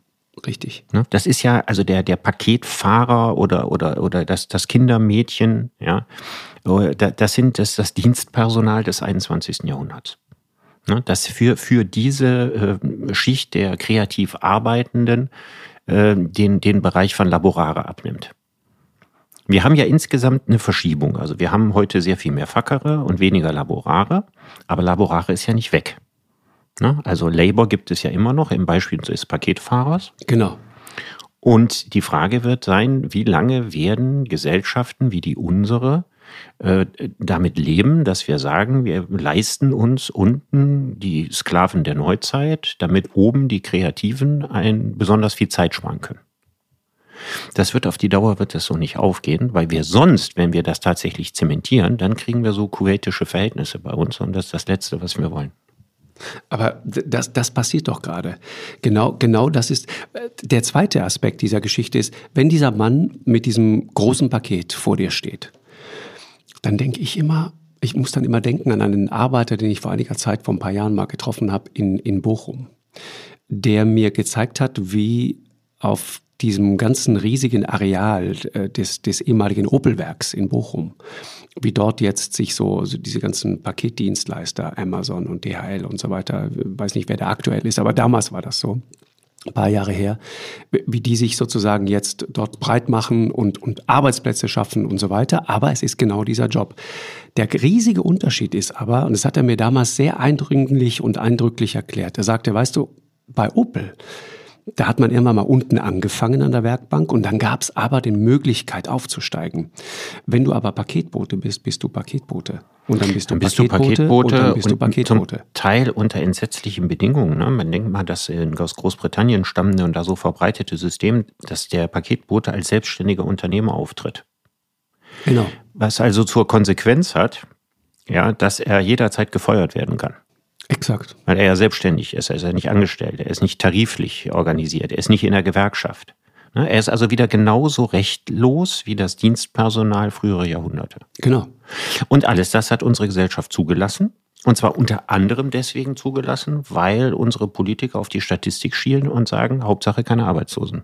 Richtig. Ne? Das ist ja also der, der Paketfahrer oder, oder, oder das, das Kindermädchen, ja. Da- Das sind das, das Dienstpersonal des 21. Jahrhunderts. Ne? Das für, für diese äh, Schicht der kreativ Arbeitenden äh, den, den Bereich von Laborare abnimmt. Wir haben ja insgesamt eine Verschiebung. Also wir haben heute sehr viel mehr Fackere und weniger Laborare, aber Laborare ist ja nicht weg. Ne? Also Labor gibt es ja immer noch im Beispiel des Paketfahrers. Genau. Und die Frage wird sein, wie lange werden Gesellschaften wie die unsere äh, damit leben, dass wir sagen, wir leisten uns unten die Sklaven der Neuzeit, damit oben die Kreativen ein besonders viel Zeit sparen können. Das wird auf die Dauer wird das so nicht aufgehen, weil wir sonst, wenn wir das tatsächlich zementieren, dann kriegen wir so kuwaitische Verhältnisse bei uns und das ist das Letzte, was wir wollen. Aber das, das passiert doch gerade. Genau, genau das ist äh, der zweite Aspekt dieser Geschichte ist, wenn dieser Mann mit diesem großen Paket vor dir steht, dann denke ich immer, ich muss dann immer denken an einen Arbeiter, den ich vor einiger Zeit, vor ein paar Jahren mal getroffen habe in, in Bochum, der mir gezeigt hat, wie auf diesem ganzen riesigen Areal äh, des, des ehemaligen Opelwerks in Bochum, wie dort jetzt sich so, so diese ganzen Paketdienstleister, Amazon und DHL und so weiter, weiß nicht, wer da aktuell ist, aber damals war das so, ein paar Jahre her, wie die sich sozusagen jetzt dort breit machen und, und Arbeitsplätze schaffen und so weiter. Aber es ist genau dieser Job. Der riesige Unterschied ist aber, und das hat er mir damals sehr eindringlich und eindrücklich erklärt, er sagte, weißt du, bei Opel, da hat man irgendwann mal unten angefangen an der Werkbank und dann gab es aber die Möglichkeit aufzusteigen. Wenn du aber Paketbote bist, bist du Paketbote. Und dann bist du Dann bist du Paketbote, Paketbote und dann bist du und Paketbote. zum Teil unter entsetzlichen Bedingungen. Ne? Man denkt mal, das in- aus Großbritannien stammende und da so verbreitete System, dass der Paketbote als selbstständiger Unternehmer auftritt. Genau. Was also zur Konsequenz hat, ja, dass er jederzeit gefeuert werden kann. Exakt. Weil er ja selbstständig ist, er ist ja nicht angestellt, er ist nicht tariflich organisiert, er ist nicht in der Gewerkschaft. Ne? Er ist also wieder genauso rechtlos wie das Dienstpersonal früherer Jahrhunderte. Genau. Und alles das hat unsere Gesellschaft zugelassen. Und zwar unter anderem deswegen zugelassen, weil unsere Politiker auf die Statistik schielen und sagen, Hauptsache keine Arbeitslosen.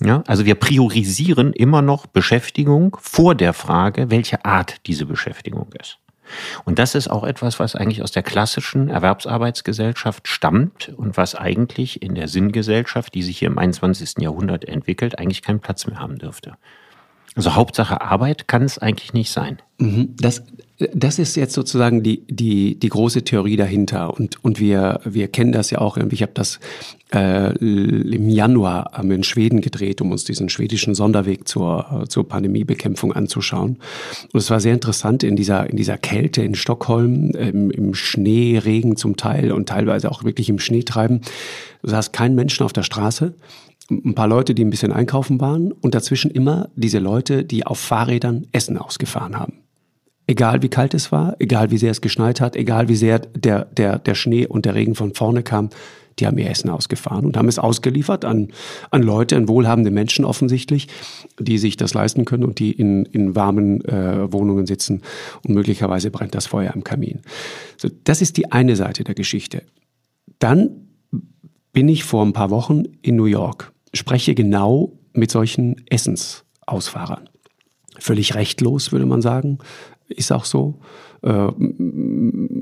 Ja, also wir priorisieren immer noch Beschäftigung vor der Frage, welche Art diese Beschäftigung ist. Und das ist auch etwas, was eigentlich aus der klassischen Erwerbsarbeitsgesellschaft stammt und was eigentlich in der Sinngesellschaft, die sich hier im 21. Jahrhundert entwickelt, eigentlich keinen Platz mehr haben dürfte. Also Hauptsache Arbeit kann es eigentlich nicht sein. Mhm. Das, das ist jetzt sozusagen die, die, die große Theorie dahinter. Und, und wir, wir kennen das ja auch. Ich habe das äh, im Januar wir in Schweden gedreht, um uns diesen schwedischen Sonderweg zur, zur Pandemiebekämpfung anzuschauen. Und es war sehr interessant in dieser, in dieser Kälte in Stockholm, im, im Schnee, Regen zum Teil und teilweise auch wirklich im Schneetreiben. Du sahst keinen Menschen auf der Straße ein paar Leute, die ein bisschen einkaufen waren und dazwischen immer diese Leute, die auf Fahrrädern Essen ausgefahren haben. Egal wie kalt es war, egal wie sehr es geschneit hat, egal wie sehr der, der, der Schnee und der Regen von vorne kam, die haben ihr Essen ausgefahren und haben es ausgeliefert an, an Leute, an wohlhabende Menschen offensichtlich, die sich das leisten können und die in, in warmen äh, Wohnungen sitzen und möglicherweise brennt das Feuer am Kamin. So, das ist die eine Seite der Geschichte. Dann bin ich vor ein paar Wochen in New York, spreche genau mit solchen Essensausfahrern. Völlig rechtlos, würde man sagen. Ist auch so äh,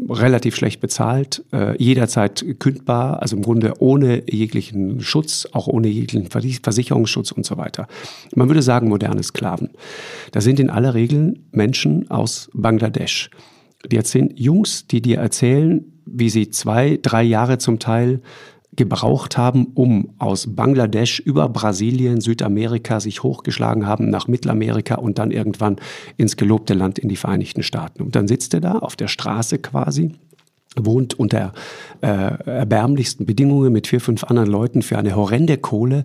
relativ schlecht bezahlt, äh, jederzeit kündbar, also im Grunde ohne jeglichen Schutz, auch ohne jeglichen Versicherungsschutz und so weiter. Man würde sagen moderne Sklaven. Das sind in aller Regel Menschen aus Bangladesch. Die erzählen Jungs, die dir erzählen, wie sie zwei, drei Jahre zum Teil gebraucht haben, um aus Bangladesch über Brasilien, Südamerika sich hochgeschlagen haben nach Mittelamerika und dann irgendwann ins gelobte Land in die Vereinigten Staaten. Und dann sitzt er da auf der Straße quasi wohnt unter äh, erbärmlichsten Bedingungen mit vier, fünf anderen Leuten für eine horrende Kohle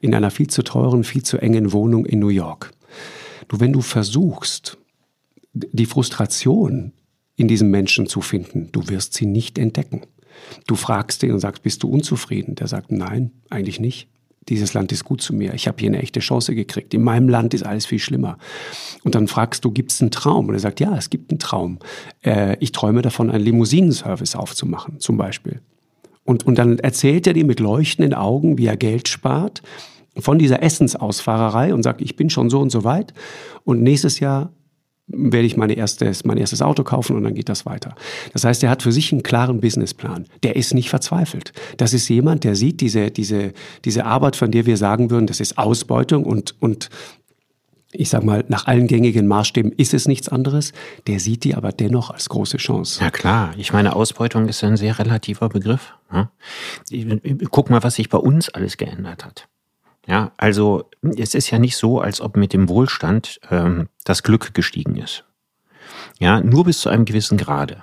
in einer viel zu teuren, viel zu engen Wohnung in New York. Du, wenn du versuchst, die Frustration in diesem Menschen zu finden, du wirst sie nicht entdecken. Du fragst ihn und sagst, bist du unzufrieden? Der sagt, nein, eigentlich nicht. Dieses Land ist gut zu mir. Ich habe hier eine echte Chance gekriegt. In meinem Land ist alles viel schlimmer. Und dann fragst du, gibt es einen Traum? Und er sagt, ja, es gibt einen Traum. Äh, ich träume davon, einen Limousinenservice aufzumachen, zum Beispiel. Und, und dann erzählt er dir mit leuchtenden Augen, wie er Geld spart von dieser Essensausfahrerei und sagt, ich bin schon so und so weit. Und nächstes Jahr werde ich meine erstes, mein erstes Auto kaufen und dann geht das weiter. Das heißt, er hat für sich einen klaren Businessplan. Der ist nicht verzweifelt. Das ist jemand, der sieht diese, diese, diese Arbeit, von der wir sagen würden, das ist Ausbeutung und, und ich sag mal, nach allen gängigen Maßstäben ist es nichts anderes. Der sieht die aber dennoch als große Chance. Ja klar, ich meine, Ausbeutung ist ein sehr relativer Begriff. Ne? Guck mal, was sich bei uns alles geändert hat. Ja, also es ist ja nicht so, als ob mit dem Wohlstand ähm, das Glück gestiegen ist. Ja, nur bis zu einem gewissen Grade.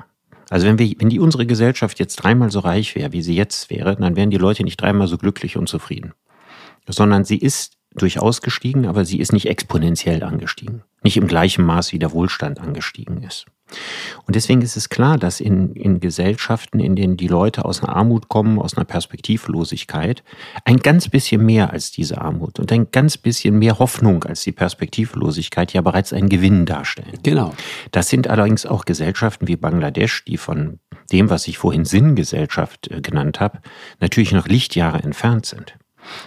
Also wenn wir, wenn die unsere Gesellschaft jetzt dreimal so reich wäre, wie sie jetzt wäre, dann wären die Leute nicht dreimal so glücklich und zufrieden. Sondern sie ist durchaus gestiegen, aber sie ist nicht exponentiell angestiegen. Nicht im gleichen Maß, wie der Wohlstand angestiegen ist. Und deswegen ist es klar, dass in, in Gesellschaften, in denen die Leute aus einer Armut kommen, aus einer Perspektivlosigkeit, ein ganz bisschen mehr als diese Armut und ein ganz bisschen mehr Hoffnung als die Perspektivlosigkeit ja bereits einen Gewinn darstellen. Genau. Das sind allerdings auch Gesellschaften wie Bangladesch, die von dem, was ich vorhin Sinngesellschaft äh, genannt habe, natürlich noch Lichtjahre entfernt sind.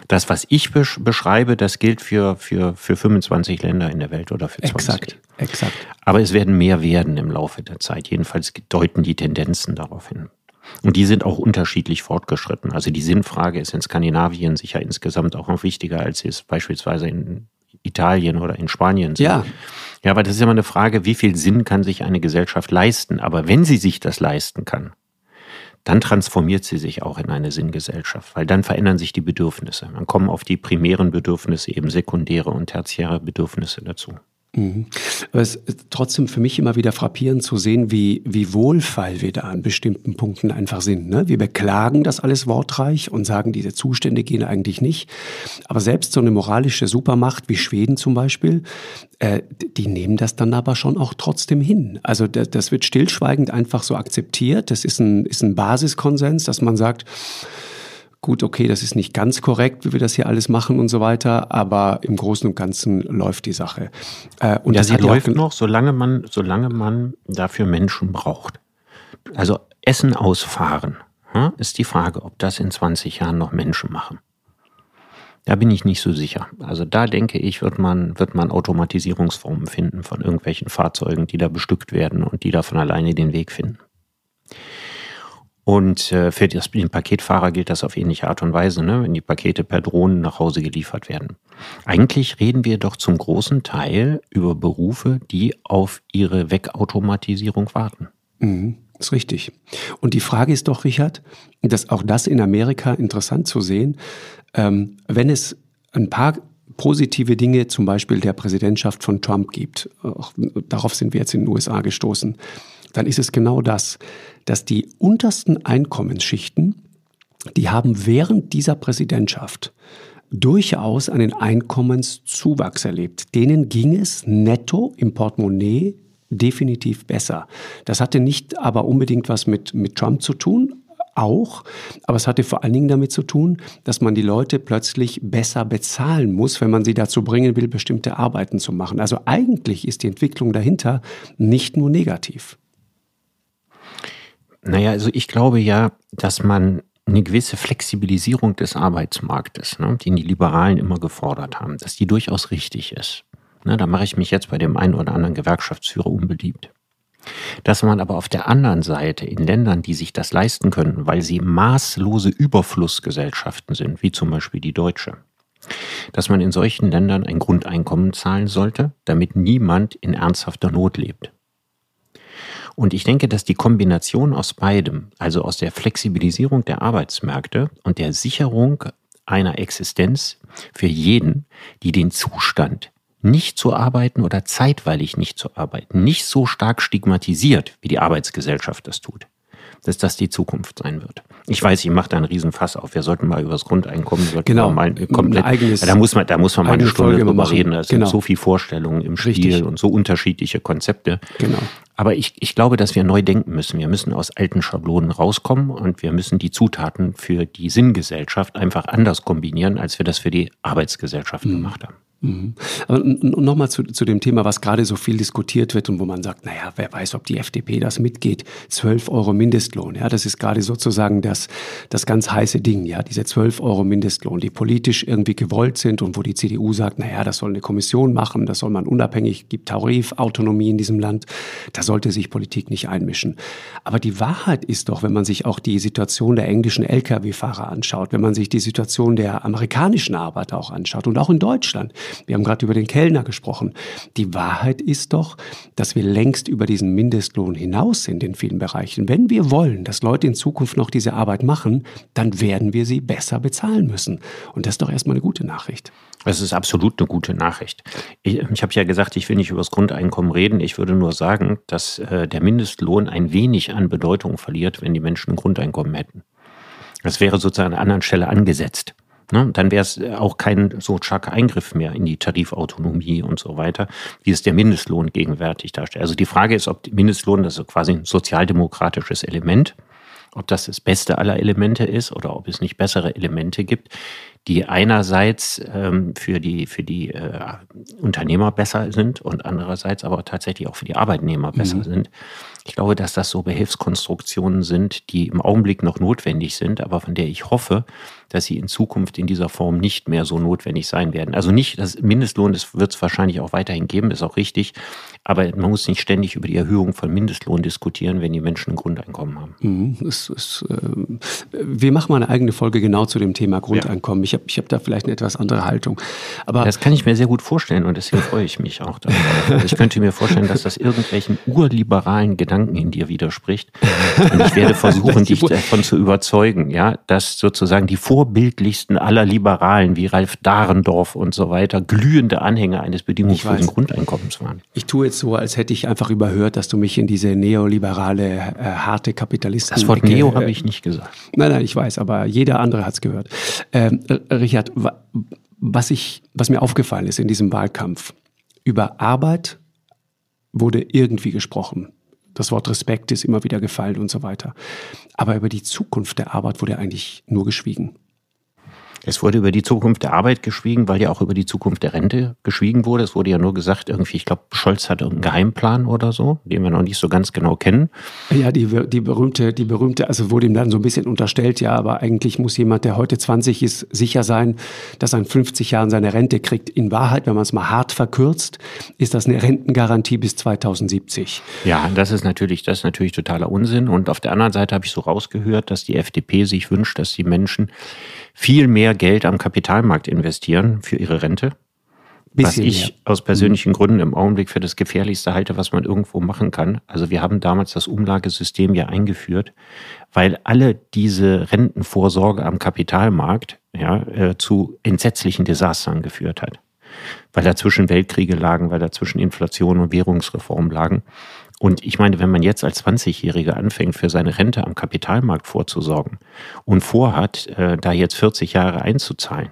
Das, was ich beschreibe, das gilt für, für, für 25 Länder in der Welt oder für 20. Exakt, exakt. Aber es werden mehr werden im Laufe der Zeit. Jedenfalls deuten die Tendenzen darauf hin. Und die sind auch unterschiedlich fortgeschritten. Also die Sinnfrage ist in Skandinavien sicher insgesamt auch noch wichtiger, als sie es beispielsweise in Italien oder in Spanien sind. Ja. Ja, aber das ist immer eine Frage, wie viel Sinn kann sich eine Gesellschaft leisten? Aber wenn sie sich das leisten kann, dann transformiert sie sich auch in eine Sinngesellschaft, weil dann verändern sich die Bedürfnisse. Dann kommen auf die primären Bedürfnisse eben sekundäre und tertiäre Bedürfnisse dazu. Mhm. Aber es ist trotzdem für mich immer wieder frappierend zu sehen, wie, wie wohlfeil wir da an bestimmten Punkten einfach sind. Ne? Wir beklagen das alles wortreich und sagen, diese Zustände gehen eigentlich nicht. Aber selbst so eine moralische Supermacht wie Schweden zum Beispiel, äh, die nehmen das dann aber schon auch trotzdem hin. Also das, das wird stillschweigend einfach so akzeptiert. Das ist ein, ist ein Basiskonsens, dass man sagt, gut, okay, das ist nicht ganz korrekt, wie wir das hier alles machen und so weiter, aber im Großen und Ganzen läuft die Sache. Äh, und ja, das sie läuft noch, solange man, solange man dafür Menschen braucht. Also Essen ausfahren hm, ist die Frage, ob das in 20 Jahren noch Menschen machen. Da bin ich nicht so sicher. Also da denke ich, wird man, wird man Automatisierungsformen finden von irgendwelchen Fahrzeugen, die da bestückt werden und die da von alleine den Weg finden. Und äh, für den Paketfahrer gilt das auf ähnliche Art und Weise, ne? wenn die Pakete per Drohnen nach Hause geliefert werden. Eigentlich reden wir doch zum großen Teil über Berufe, die auf ihre Wegautomatisierung warten. Mhm, ist richtig. Und die Frage ist doch, Richard, dass auch das in Amerika interessant zu sehen, ähm, wenn es ein paar positive Dinge zum Beispiel der Präsidentschaft von Trump gibt, auch, darauf sind wir jetzt in den USA gestoßen, dann ist es genau das, dass die untersten Einkommensschichten, die haben während dieser Präsidentschaft durchaus einen Einkommenszuwachs erlebt. Denen ging es netto im Portemonnaie definitiv besser. Das hatte nicht aber unbedingt was mit, mit Trump zu tun, auch, aber es hatte vor allen Dingen damit zu tun, dass man die Leute plötzlich besser bezahlen muss, wenn man sie dazu bringen will, bestimmte Arbeiten zu machen. Also eigentlich ist die Entwicklung dahinter nicht nur negativ. Naja, also ich glaube ja, dass man eine gewisse Flexibilisierung des Arbeitsmarktes, ne, die die Liberalen immer gefordert haben, dass die durchaus richtig ist. Ne, da mache ich mich jetzt bei dem einen oder anderen Gewerkschaftsführer unbeliebt. Dass man aber auf der anderen Seite in Ländern, die sich das leisten können, weil sie maßlose Überflussgesellschaften sind, wie zum Beispiel die deutsche, dass man in solchen Ländern ein Grundeinkommen zahlen sollte, damit niemand in ernsthafter Not lebt. Und ich denke, dass die Kombination aus beidem, also aus der Flexibilisierung der Arbeitsmärkte und der Sicherung einer Existenz für jeden, die den Zustand nicht zu arbeiten oder zeitweilig nicht zu arbeiten, nicht so stark stigmatisiert, wie die Arbeitsgesellschaft das tut, dass das die Zukunft sein wird. Ich weiß, ich mache da einen Riesenfass auf. Wir sollten mal über das Grundeinkommen genau, mal komplett. Eigenes, da muss man, da muss man mal eine Stunde Folge drüber machen. reden. Da genau. sind so viele Vorstellungen im Spiel Richtig. und so unterschiedliche Konzepte. Genau. Aber ich, ich glaube, dass wir neu denken müssen. Wir müssen aus alten Schablonen rauskommen und wir müssen die Zutaten für die Sinngesellschaft einfach anders kombinieren, als wir das für die Arbeitsgesellschaft mhm. gemacht haben. Mhm. Aber nochmal zu, zu dem Thema, was gerade so viel diskutiert wird und wo man sagt, naja, wer weiß, ob die FDP das mitgeht. 12 Euro Mindestlohn, ja, das ist gerade sozusagen das, das ganz heiße Ding, ja, diese 12 Euro Mindestlohn, die politisch irgendwie gewollt sind und wo die CDU sagt, naja, das soll eine Kommission machen, das soll man unabhängig, gibt Tarifautonomie in diesem Land, da sollte sich Politik nicht einmischen. Aber die Wahrheit ist doch, wenn man sich auch die Situation der englischen Lkw-Fahrer anschaut, wenn man sich die Situation der amerikanischen Arbeiter auch anschaut und auch in Deutschland, wir haben gerade über den Kellner gesprochen. Die Wahrheit ist doch, dass wir längst über diesen Mindestlohn hinaus sind in vielen Bereichen. Wenn wir wollen, dass Leute in Zukunft noch diese Arbeit machen, dann werden wir sie besser bezahlen müssen. Und das ist doch erstmal eine gute Nachricht. Das ist absolut eine gute Nachricht. Ich, ich habe ja gesagt, ich will nicht über das Grundeinkommen reden. Ich würde nur sagen, dass äh, der Mindestlohn ein wenig an Bedeutung verliert, wenn die Menschen ein Grundeinkommen hätten. Das wäre sozusagen an einer anderen Stelle angesetzt. Ne? Dann wäre es auch kein so starker Eingriff mehr in die Tarifautonomie und so weiter, wie es der Mindestlohn gegenwärtig darstellt. Also die Frage ist, ob Mindestlohn, das ist quasi ein sozialdemokratisches Element, ob das das beste aller Elemente ist oder ob es nicht bessere Elemente gibt, die einerseits ähm, für die, für die äh, Unternehmer besser sind und andererseits aber tatsächlich auch für die Arbeitnehmer besser mhm. sind. Ich glaube, dass das so Behilfskonstruktionen sind, die im Augenblick noch notwendig sind, aber von der ich hoffe, dass sie in Zukunft in dieser Form nicht mehr so notwendig sein werden. Also nicht, das Mindestlohn, das wird es wahrscheinlich auch weiterhin geben, ist auch richtig, aber man muss nicht ständig über die Erhöhung von Mindestlohn diskutieren, wenn die Menschen ein Grundeinkommen haben. Mhm, es, es, äh, wir machen mal eine eigene Folge genau zu dem Thema Grundeinkommen. Ja. Ich habe ich hab da vielleicht eine etwas andere Haltung. Aber das kann ich mir sehr gut vorstellen und deswegen freue ich mich auch darauf. Also ich könnte mir vorstellen, dass das irgendwelchen urliberalen Gedanken in dir widerspricht. Und ich werde versuchen, dich davon zu überzeugen, ja, dass sozusagen die Vor vorbildlichsten aller Liberalen wie Ralf Dahrendorf und so weiter glühende Anhänger eines bedingungslosen Grundeinkommens waren. Ich tue jetzt so, als hätte ich einfach überhört, dass du mich in diese neoliberale, äh, harte Kapitalisten... Das Wort Neo äh, habe ich nicht gesagt. Nein, nein, ich weiß, aber jeder andere hat es gehört. Ähm, Richard, was, ich, was mir aufgefallen ist in diesem Wahlkampf, über Arbeit wurde irgendwie gesprochen. Das Wort Respekt ist immer wieder gefallen und so weiter. Aber über die Zukunft der Arbeit wurde eigentlich nur geschwiegen. Es wurde über die Zukunft der Arbeit geschwiegen, weil ja auch über die Zukunft der Rente geschwiegen wurde. Es wurde ja nur gesagt, irgendwie, ich glaube, Scholz hat irgendeinen Geheimplan oder so, den wir noch nicht so ganz genau kennen. Ja, die, die berühmte, die berühmte, also wurde ihm dann so ein bisschen unterstellt, ja, aber eigentlich muss jemand, der heute 20 ist, sicher sein, dass er in 50 Jahren seine Rente kriegt. In Wahrheit, wenn man es mal hart verkürzt, ist das eine Rentengarantie bis 2070. Ja, das ist natürlich, das ist natürlich totaler Unsinn. Und auf der anderen Seite habe ich so rausgehört, dass die FDP sich wünscht, dass die Menschen viel mehr Geld am Kapitalmarkt investieren für ihre Rente. Was ich mehr. aus persönlichen mhm. Gründen im Augenblick für das Gefährlichste halte, was man irgendwo machen kann. Also wir haben damals das Umlagesystem ja eingeführt, weil alle diese Rentenvorsorge am Kapitalmarkt ja, äh, zu entsetzlichen Desastern geführt hat. Weil dazwischen Weltkriege lagen, weil dazwischen Inflation und Währungsreform lagen. Und ich meine, wenn man jetzt als 20-Jähriger anfängt, für seine Rente am Kapitalmarkt vorzusorgen und vorhat, äh, da jetzt 40 Jahre einzuzahlen,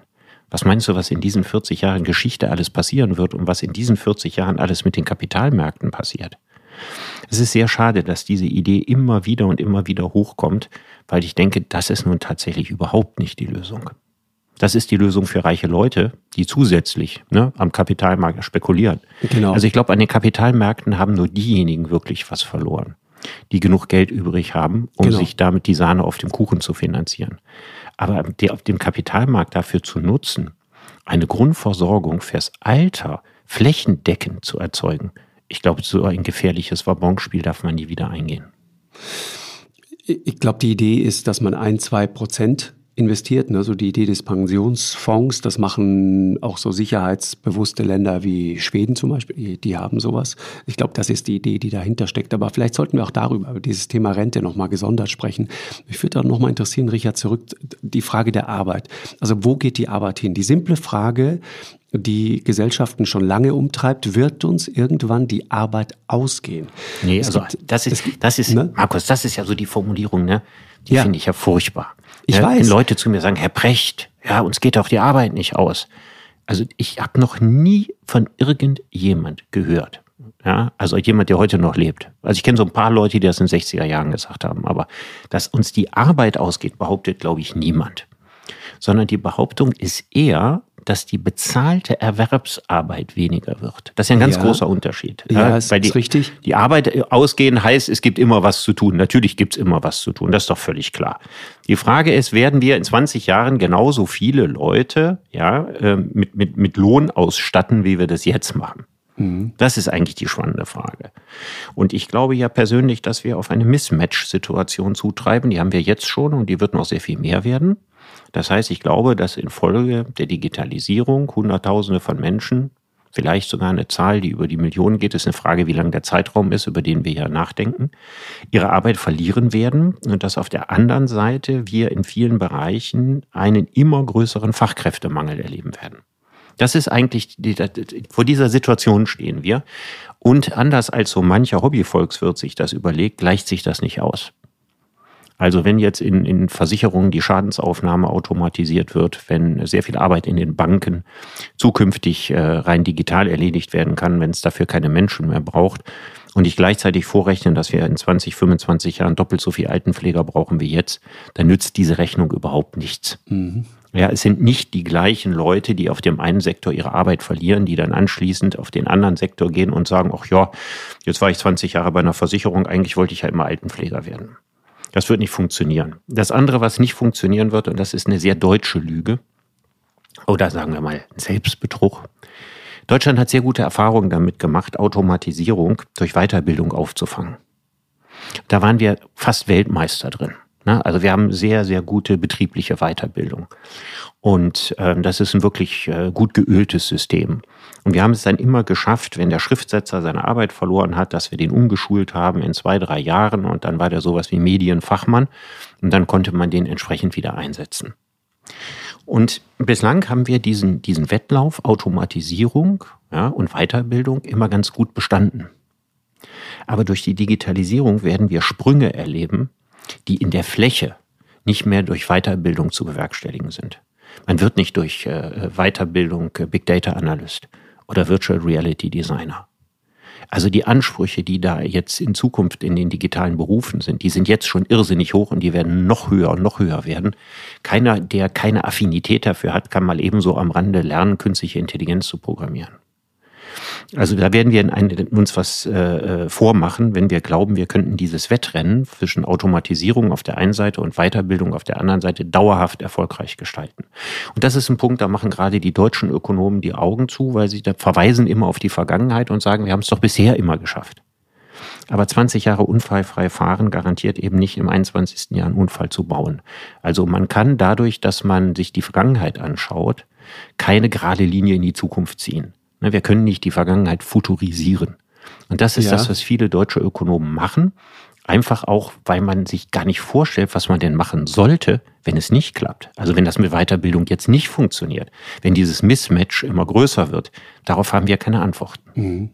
was meinst du, was in diesen 40 Jahren Geschichte alles passieren wird und was in diesen 40 Jahren alles mit den Kapitalmärkten passiert? Es ist sehr schade, dass diese Idee immer wieder und immer wieder hochkommt, weil ich denke, das ist nun tatsächlich überhaupt nicht die Lösung. Das ist die Lösung für reiche Leute, die zusätzlich ne, am Kapitalmarkt spekulieren. Genau. Also ich glaube, an den Kapitalmärkten haben nur diejenigen wirklich was verloren, die genug Geld übrig haben, um genau. sich damit die Sahne auf dem Kuchen zu finanzieren. Aber die auf dem Kapitalmarkt dafür zu nutzen, eine Grundversorgung fürs Alter flächendeckend zu erzeugen, ich glaube, so ein gefährliches Wabonspiel darf man nie wieder eingehen. Ich glaube, die Idee ist, dass man ein, zwei Prozent investiert. Ne? So die Idee des Pensionsfonds, das machen auch so sicherheitsbewusste Länder wie Schweden zum Beispiel, die, die haben sowas. Ich glaube, das ist die Idee, die dahinter steckt. Aber vielleicht sollten wir auch darüber, über dieses Thema Rente nochmal gesondert sprechen. Mich würde auch nochmal interessieren, Richard, zurück die Frage der Arbeit. Also wo geht die Arbeit hin? Die simple Frage, die Gesellschaften schon lange umtreibt, wird uns irgendwann die Arbeit ausgehen. Nee, also das ist, das ist, ne? Markus, das ist ja so die Formulierung, ne? Die ja. finde ich ja furchtbar. Ich ja, weiß. Wenn Leute zu mir sagen, Herr Brecht, ja, uns geht doch die Arbeit nicht aus. Also ich habe noch nie von irgendjemand gehört. Ja, also jemand, der heute noch lebt. Also ich kenne so ein paar Leute, die das in den 60er Jahren gesagt haben, aber dass uns die Arbeit ausgeht, behauptet, glaube ich, niemand. Sondern die Behauptung ist eher, dass die bezahlte Erwerbsarbeit weniger wird. Das ist ja ein ganz ja. großer Unterschied. Ja, ja ist, die, richtig. Die Arbeit ausgehen heißt, es gibt immer was zu tun. Natürlich gibt es immer was zu tun. Das ist doch völlig klar. Die Frage ist, werden wir in 20 Jahren genauso viele Leute ja, ähm, mit, mit, mit Lohn ausstatten, wie wir das jetzt machen? Mhm. Das ist eigentlich die spannende Frage. Und ich glaube ja persönlich, dass wir auf eine Mismatch-Situation zutreiben. Die haben wir jetzt schon und die wird noch sehr viel mehr werden. Das heißt, ich glaube, dass infolge der Digitalisierung Hunderttausende von Menschen, vielleicht sogar eine Zahl, die über die Millionen geht, ist eine Frage, wie lang der Zeitraum ist, über den wir hier nachdenken, ihre Arbeit verlieren werden und dass auf der anderen Seite wir in vielen Bereichen einen immer größeren Fachkräftemangel erleben werden. Das ist eigentlich, vor dieser Situation stehen wir. Und anders als so mancher Hobbyvolkswirt sich das überlegt, gleicht sich das nicht aus. Also wenn jetzt in, in Versicherungen die Schadensaufnahme automatisiert wird, wenn sehr viel Arbeit in den Banken zukünftig äh, rein digital erledigt werden kann, wenn es dafür keine Menschen mehr braucht und ich gleichzeitig vorrechne, dass wir in 20, 25 Jahren doppelt so viel Altenpfleger brauchen wie jetzt, dann nützt diese Rechnung überhaupt nichts. Mhm. Ja, es sind nicht die gleichen Leute, die auf dem einen Sektor ihre Arbeit verlieren, die dann anschließend auf den anderen Sektor gehen und sagen, ach ja, jetzt war ich 20 Jahre bei einer Versicherung, eigentlich wollte ich ja immer Altenpfleger werden. Das wird nicht funktionieren. Das andere, was nicht funktionieren wird, und das ist eine sehr deutsche Lüge, oder sagen wir mal Selbstbetrug. Deutschland hat sehr gute Erfahrungen damit gemacht, Automatisierung durch Weiterbildung aufzufangen. Da waren wir fast Weltmeister drin. Ne? Also wir haben sehr, sehr gute betriebliche Weiterbildung. Und ähm, das ist ein wirklich äh, gut geöltes System. Und wir haben es dann immer geschafft, wenn der Schriftsetzer seine Arbeit verloren hat, dass wir den umgeschult haben in zwei, drei Jahren und dann war der sowas wie Medienfachmann und dann konnte man den entsprechend wieder einsetzen. Und bislang haben wir diesen, diesen Wettlauf Automatisierung ja, und Weiterbildung immer ganz gut bestanden. Aber durch die Digitalisierung werden wir Sprünge erleben, die in der Fläche nicht mehr durch Weiterbildung zu bewerkstelligen sind. Man wird nicht durch äh, Weiterbildung äh, Big Data Analyst oder Virtual Reality Designer. Also die Ansprüche, die da jetzt in Zukunft in den digitalen Berufen sind, die sind jetzt schon irrsinnig hoch und die werden noch höher und noch höher werden. Keiner, der keine Affinität dafür hat, kann mal ebenso am Rande lernen, künstliche Intelligenz zu programmieren. Also da werden wir uns was äh, äh, vormachen, wenn wir glauben, wir könnten dieses Wettrennen zwischen Automatisierung auf der einen Seite und Weiterbildung auf der anderen Seite dauerhaft erfolgreich gestalten. Und das ist ein Punkt, da machen gerade die deutschen Ökonomen die Augen zu, weil sie da verweisen immer auf die Vergangenheit und sagen, wir haben es doch bisher immer geschafft. Aber 20 Jahre unfallfrei fahren garantiert eben nicht im 21. Jahr einen Unfall zu bauen. Also man kann dadurch, dass man sich die Vergangenheit anschaut, keine gerade Linie in die Zukunft ziehen. Ne, wir können nicht die Vergangenheit futurisieren. Und das ist ja. das, was viele deutsche Ökonomen machen. Einfach auch, weil man sich gar nicht vorstellt, was man denn machen sollte, wenn es nicht klappt. Also wenn das mit Weiterbildung jetzt nicht funktioniert, wenn dieses Mismatch immer größer wird, darauf haben wir keine Antworten. Mhm.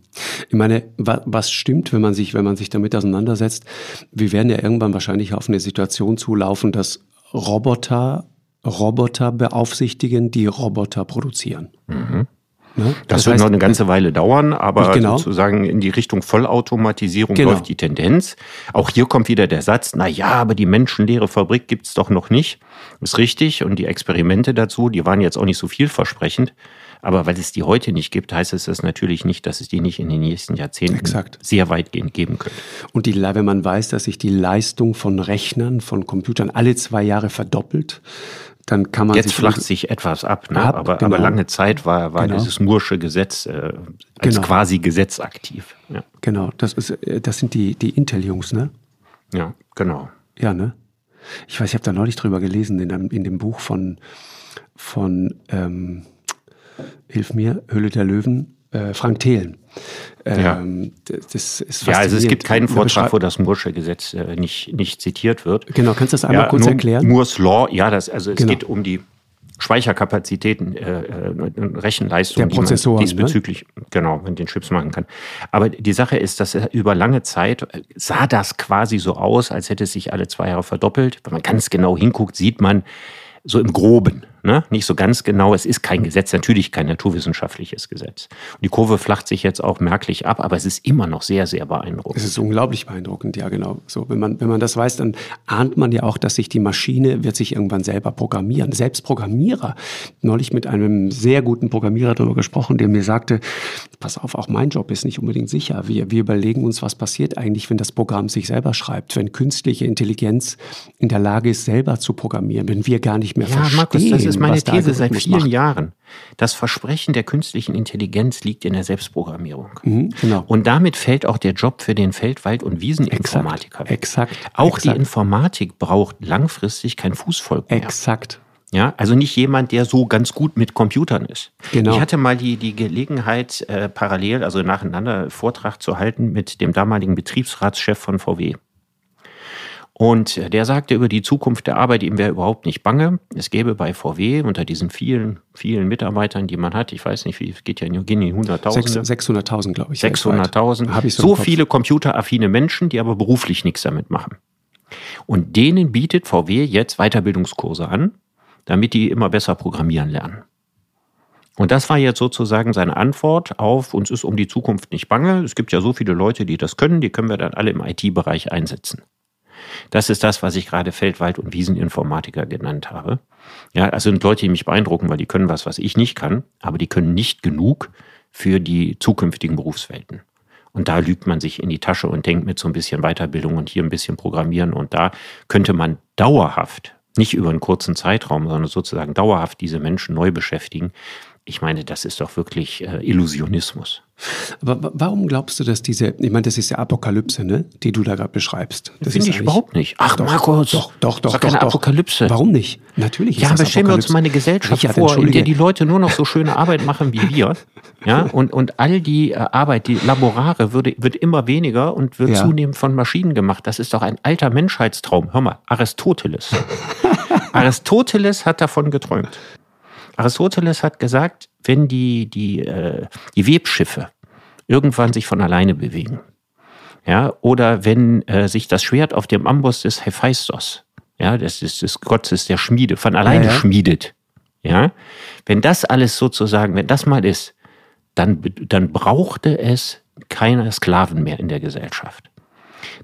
Ich meine, was stimmt, wenn man sich, wenn man sich damit auseinandersetzt? Wir werden ja irgendwann wahrscheinlich auf eine Situation zulaufen, dass Roboter Roboter beaufsichtigen, die Roboter produzieren. Mhm. Ne? Das, das, wird heißt, noch eine ganze Weile dauern, aber genau. sozusagen in die Richtung Vollautomatisierung genau. läuft die Tendenz. Auch hier kommt wieder der Satz, na ja, aber die menschenleere Fabrik gibt's doch noch nicht. Ist richtig. Und die Experimente dazu, die waren jetzt auch nicht so vielversprechend. Aber weil es die heute nicht gibt, heißt es das natürlich nicht, dass es die nicht in den nächsten Jahrzehnten Exakt. sehr weitgehend geben könnte. Und die, wenn man weiß, dass sich die Leistung von Rechnern, von Computern alle zwei Jahre verdoppelt, dann kann man jetzt flacht sich etwas ab, ne? ab aber, genau. aber lange Zeit war, war genau. dieses Mursche Gesetz äh, als genau. quasi Gesetz aktiv. Ja. Genau, das ist äh, das sind die die Intel-Jungs, ne? Ja, genau. Ja, ne? Ich weiß, ich habe da neulich drüber gelesen in dem, in dem Buch von von ähm, hilf mir Höhle der Löwen äh, Frank Thelen. Ähm, ja. Das ist ja, also es gibt keinen Vortrag, wo das Moore'sche Gesetz äh, nicht, nicht zitiert wird. Genau, kannst du das einmal ja, kurz erklären? Moore's Law, ja, das, also es genau. geht um die Speicherkapazitäten, äh, äh Rechenleistung, die man diesbezüglich, ne? genau, man den Chips machen kann. Aber die Sache ist, dass über lange Zeit sah das quasi so aus, als hätte es sich alle zwei Jahre verdoppelt. Wenn man ganz genau hinguckt, sieht man so im Groben, Ne? Nicht so ganz genau. Es ist kein Gesetz, natürlich kein naturwissenschaftliches Gesetz. Und die Kurve flacht sich jetzt auch merklich ab, aber es ist immer noch sehr, sehr beeindruckend. Es ist unglaublich beeindruckend, ja genau. So, wenn man, wenn man das weiß, dann ahnt man ja auch, dass sich die Maschine wird sich irgendwann selber programmieren. Selbst Programmierer. Neulich mit einem sehr guten Programmierer darüber gesprochen, der mir sagte, pass auf, auch mein Job ist nicht unbedingt sicher. Wir, wir überlegen uns, was passiert eigentlich, wenn das Programm sich selber schreibt, wenn künstliche Intelligenz in der Lage ist, selber zu programmieren, wenn wir gar nicht mehr ja, verstehen. Markus, ist meine These seit vielen macht. Jahren. Das Versprechen der künstlichen Intelligenz liegt in der Selbstprogrammierung. Mhm, genau. Und damit fällt auch der Job für den Feld-, Wald- und Wieseninformatiker. Exakt. Auch exakt. die Informatik braucht langfristig kein Fußvolk mehr. Exakt. Ja, also nicht jemand, der so ganz gut mit Computern ist. Genau. Ich hatte mal die, die Gelegenheit, äh, parallel, also nacheinander Vortrag zu halten mit dem damaligen Betriebsratschef von VW. Und der sagte über die Zukunft der Arbeit, ihm wäre überhaupt nicht bange. Es gäbe bei VW unter diesen vielen, vielen Mitarbeitern, die man hat, ich weiß nicht, wie es geht ja in Guinea 100.000. 600.000, glaube ich. 600.000. So, so viele computeraffine Menschen, die aber beruflich nichts damit machen. Und denen bietet VW jetzt Weiterbildungskurse an, damit die immer besser programmieren lernen. Und das war jetzt sozusagen seine Antwort auf, uns ist um die Zukunft nicht bange. Es gibt ja so viele Leute, die das können, die können wir dann alle im IT-Bereich einsetzen. Das ist das, was ich gerade Feldwald- und Wieseninformatiker genannt habe. Ja, also sind Leute, die mich beeindrucken, weil die können was, was ich nicht kann, aber die können nicht genug für die zukünftigen Berufswelten. Und da lügt man sich in die Tasche und denkt mit so ein bisschen Weiterbildung und hier ein bisschen Programmieren. Und da könnte man dauerhaft, nicht über einen kurzen Zeitraum, sondern sozusagen dauerhaft diese Menschen neu beschäftigen. Ich meine, das ist doch wirklich äh, Illusionismus. Aber warum glaubst du, dass diese, ich meine, das ist ja Apokalypse, ne, die du da gerade beschreibst. Das finde ich überhaupt nicht. Ach, doch, Markus. Doch, doch, doch. Das keine doch, Apokalypse. Warum nicht? Natürlich ist Ja, aber stellen wir uns mal eine Gesellschaft Richard, vor, in der die Leute nur noch so schöne Arbeit machen wie wir. Ja, und, und all die äh, Arbeit, die Laborare, würde, wird immer weniger und wird ja. zunehmend von Maschinen gemacht. Das ist doch ein alter Menschheitstraum. Hör mal, Aristoteles. Aristoteles hat davon geträumt. Aristoteles hat gesagt, wenn die, die, äh, die Webschiffe irgendwann sich von alleine bewegen, ja, oder wenn äh, sich das Schwert auf dem Amboss des Hephaistos, ja, das ist des Gottes der Schmiede, von alleine ja, ja. schmiedet, ja, wenn das alles sozusagen, wenn das mal ist, dann, dann brauchte es keine Sklaven mehr in der Gesellschaft.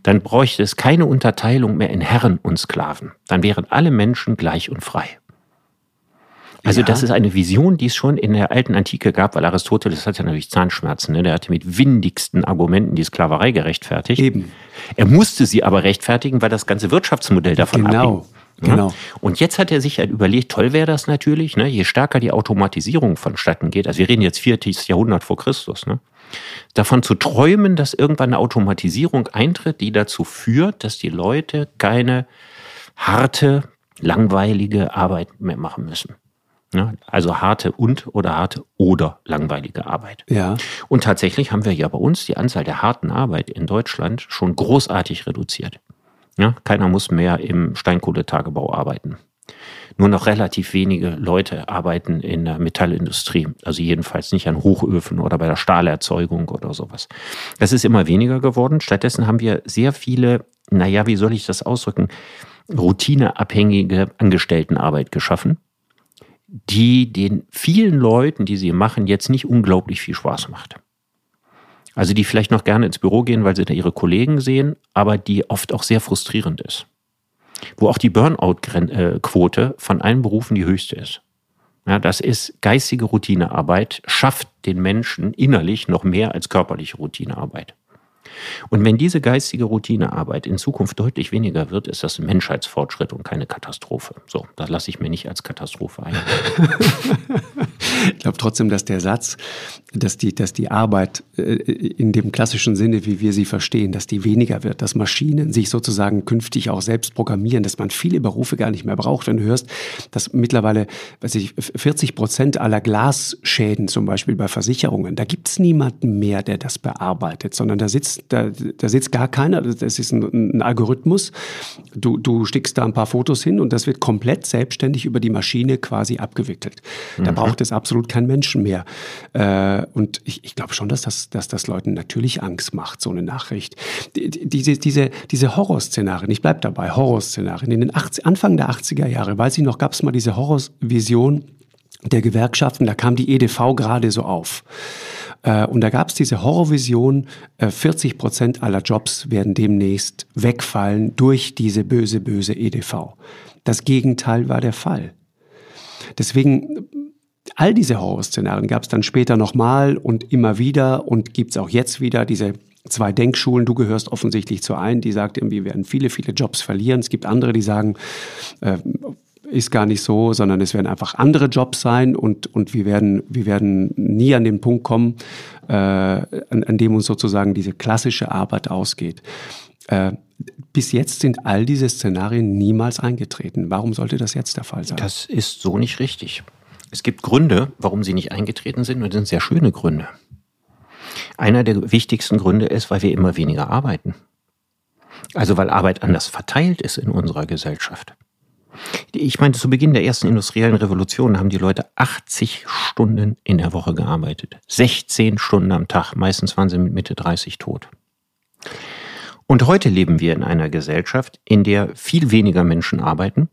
Dann bräuchte es keine Unterteilung mehr in Herren und Sklaven. Dann wären alle Menschen gleich und frei. Also ja. das ist eine Vision, die es schon in der alten Antike gab, weil Aristoteles hat ja natürlich Zahnschmerzen. Ne? Der hatte mit windigsten Argumenten die Sklaverei gerechtfertigt. Eben. Er musste sie aber rechtfertigen, weil das ganze Wirtschaftsmodell davon genau. abhing. Genau. Und jetzt hat er sich halt überlegt, toll wäre das natürlich, ne? je stärker die Automatisierung vonstatten geht, also wir reden jetzt viertes Jahrhundert vor Christus, ne? davon zu träumen, dass irgendwann eine Automatisierung eintritt, die dazu führt, dass die Leute keine harte, langweilige Arbeit mehr machen müssen. Ja, also harte und oder harte oder langweilige Arbeit. Ja. Und tatsächlich haben wir ja bei uns die Anzahl der harten Arbeit in Deutschland schon großartig reduziert. Ja, keiner muss mehr im Steinkohletagebau arbeiten. Nur noch relativ wenige Leute arbeiten in der Metallindustrie, also jedenfalls nicht an Hochöfen oder bei der Stahlerzeugung oder sowas. Das ist immer weniger geworden. Stattdessen haben wir sehr viele, naja, wie soll ich das ausdrücken, routineabhängige Angestelltenarbeit geschaffen die den vielen Leuten, die sie machen, jetzt nicht unglaublich viel Spaß macht. Also die vielleicht noch gerne ins Büro gehen, weil sie da ihre Kollegen sehen, aber die oft auch sehr frustrierend ist. Wo auch die Burnout-Quote von allen Berufen die höchste ist. Ja, das ist geistige Routinearbeit, schafft den Menschen innerlich noch mehr als körperliche Routinearbeit. Und wenn diese geistige Routinearbeit in Zukunft deutlich weniger wird, ist das ein Menschheitsfortschritt und keine Katastrophe. So, das lasse ich mir nicht als Katastrophe ein. ich glaube trotzdem, dass der Satz, dass die, dass die Arbeit äh, in dem klassischen Sinne, wie wir sie verstehen, dass die weniger wird, dass Maschinen sich sozusagen künftig auch selbst programmieren, dass man viele Berufe gar nicht mehr braucht. Wenn du hörst, dass mittlerweile, weiß ich, 40 Prozent aller Glasschäden zum Beispiel bei Versicherungen, da gibt es niemanden mehr, der das bearbeitet, sondern da sitzt da, da sitzt gar keiner. Das ist ein, ein, Algorithmus. Du, du stickst da ein paar Fotos hin und das wird komplett selbstständig über die Maschine quasi abgewickelt. Da mhm. braucht es absolut keinen Menschen mehr. Äh, und ich, ich glaube schon, dass das, dass das Leuten natürlich Angst macht, so eine Nachricht. Diese, diese, diese Horrorszenarien, ich bleibe dabei, Horrorszenarien. In den 80, Anfang der 80er Jahre, weiß ich noch, gab es mal diese Horrorvision der Gewerkschaften, da kam die EDV gerade so auf. Äh, und da gab es diese Horrorvision, 40 äh, Prozent aller Jobs werden demnächst wegfallen durch diese böse, böse EDV. Das Gegenteil war der Fall. Deswegen, all diese Horrorszenarien gab es dann später nochmal und immer wieder und gibt es auch jetzt wieder diese zwei Denkschulen. Du gehörst offensichtlich zu einen, die sagt, wir werden viele, viele Jobs verlieren. Es gibt andere, die sagen, äh, ist gar nicht so, sondern es werden einfach andere Jobs sein und, und wir, werden, wir werden nie an den Punkt kommen, äh, an, an dem uns sozusagen diese klassische Arbeit ausgeht. Äh, bis jetzt sind all diese Szenarien niemals eingetreten. Warum sollte das jetzt der Fall sein? Das ist so nicht richtig. Es gibt Gründe, warum sie nicht eingetreten sind und das sind sehr schöne Gründe. Einer der wichtigsten Gründe ist, weil wir immer weniger arbeiten. Also weil Arbeit anders verteilt ist in unserer Gesellschaft. Ich meine, zu Beginn der ersten industriellen Revolution haben die Leute 80 Stunden in der Woche gearbeitet. 16 Stunden am Tag. Meistens waren sie mit Mitte 30 tot. Und heute leben wir in einer Gesellschaft, in der viel weniger Menschen arbeiten.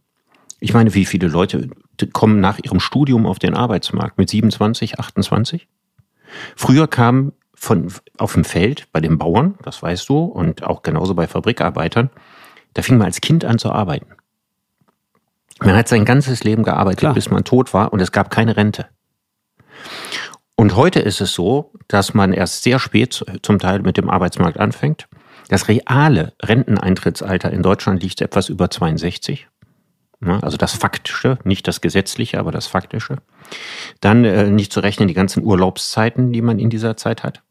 Ich meine, wie viele Leute kommen nach ihrem Studium auf den Arbeitsmarkt mit 27, 28? Früher kamen von, auf dem Feld bei den Bauern, das weißt du, und auch genauso bei Fabrikarbeitern, da fing man als Kind an zu arbeiten. Man hat sein ganzes Leben gearbeitet, Klar. bis man tot war und es gab keine Rente. Und heute ist es so, dass man erst sehr spät zum Teil mit dem Arbeitsmarkt anfängt. Das reale Renteneintrittsalter in Deutschland liegt etwas über 62. Also das Faktische, nicht das Gesetzliche, aber das Faktische. Dann äh, nicht zu rechnen die ganzen Urlaubszeiten, die man in dieser Zeit hat.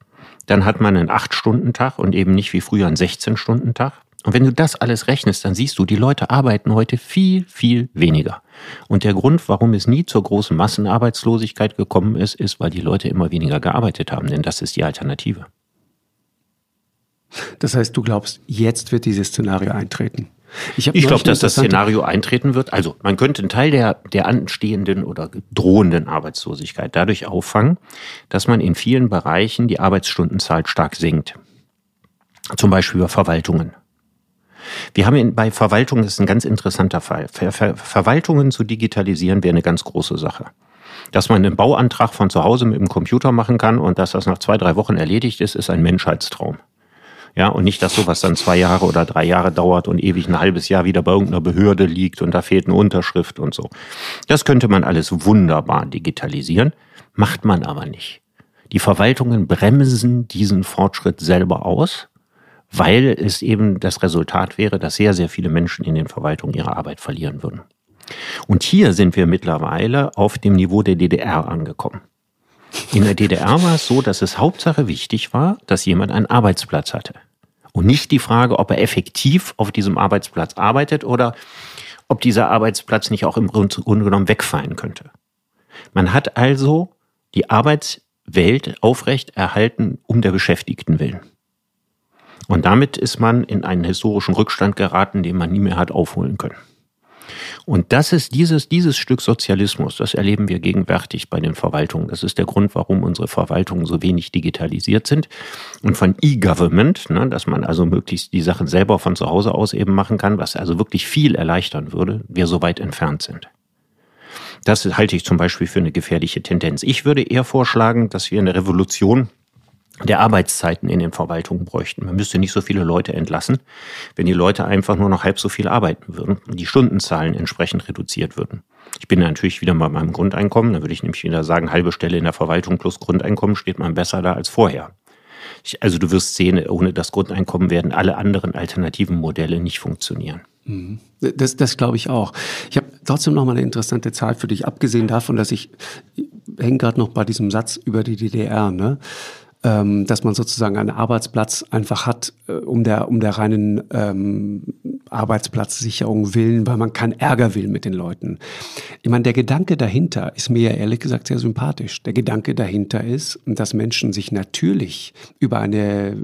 Dann hat man einen 8-Stunden-Tag und eben nicht wie früher einen 16-Stunden-Tag. Und wenn du das alles rechnest, dann siehst du, die Leute arbeiten heute viel, viel weniger. Und der Grund, warum es nie zur großen Massenarbeitslosigkeit gekommen ist, ist, weil die Leute immer weniger gearbeitet haben, denn das ist die Alternative. Das heißt, du glaubst, jetzt wird dieses Szenario eintreten? Ich, ich glaube, dass das Szenario eintreten wird. Also man könnte einen Teil der, der anstehenden oder drohenden Arbeitslosigkeit dadurch auffangen, dass man in vielen Bereichen die Arbeitsstundenzahl stark senkt. Zum Beispiel über Verwaltungen. Wir haben in, bei Verwaltungen, das ist ein ganz interessanter Fall. Ver, Ver, Verwaltungen zu digitalisieren wäre eine ganz große Sache. Dass man einen Bauantrag von zu Hause mit dem Computer machen kann und dass das nach zwei, drei Wochen erledigt ist, ist ein Menschheitstraum. Ja, und nicht, dass sowas dann zwei Jahre oder drei Jahre dauert und ewig ein halbes Jahr wieder bei irgendeiner Behörde liegt und da fehlt eine Unterschrift und so. Das könnte man alles wunderbar digitalisieren, macht man aber nicht. Die Verwaltungen bremsen diesen Fortschritt selber aus weil es eben das Resultat wäre, dass sehr, sehr viele Menschen in den Verwaltungen ihre Arbeit verlieren würden. Und hier sind wir mittlerweile auf dem Niveau der DDR angekommen. In der DDR war es so, dass es Hauptsache wichtig war, dass jemand einen Arbeitsplatz hatte. Und nicht die Frage, ob er effektiv auf diesem Arbeitsplatz arbeitet oder ob dieser Arbeitsplatz nicht auch im Grunde genommen wegfallen könnte. Man hat also die Arbeitswelt aufrecht erhalten um der Beschäftigten willen. Und damit ist man in einen historischen Rückstand geraten, den man nie mehr hat aufholen können. Und das ist dieses, dieses Stück Sozialismus, das erleben wir gegenwärtig bei den Verwaltungen. Das ist der Grund, warum unsere Verwaltungen so wenig digitalisiert sind. Und von E-Government, ne, dass man also möglichst die Sachen selber von zu Hause aus eben machen kann, was also wirklich viel erleichtern würde, wir so weit entfernt sind. Das halte ich zum Beispiel für eine gefährliche Tendenz. Ich würde eher vorschlagen, dass wir eine Revolution der Arbeitszeiten in den Verwaltungen bräuchten. Man müsste nicht so viele Leute entlassen, wenn die Leute einfach nur noch halb so viel arbeiten würden und die Stundenzahlen entsprechend reduziert würden. Ich bin natürlich wieder bei meinem Grundeinkommen, da würde ich nämlich wieder sagen, halbe Stelle in der Verwaltung plus Grundeinkommen steht man besser da als vorher. Ich, also du wirst sehen, ohne das Grundeinkommen werden alle anderen alternativen Modelle nicht funktionieren. Mhm. Das, das glaube ich auch. Ich habe trotzdem noch mal eine interessante Zahl für dich, abgesehen davon, dass ich hänge gerade noch bei diesem Satz über die DDR. Ne? Ähm, dass man sozusagen einen Arbeitsplatz einfach hat, äh, um, der, um der reinen ähm, Arbeitsplatzsicherung willen, weil man keinen Ärger will mit den Leuten. Ich meine, der Gedanke dahinter ist mir ja ehrlich gesagt sehr sympathisch. Der Gedanke dahinter ist, dass Menschen sich natürlich über eine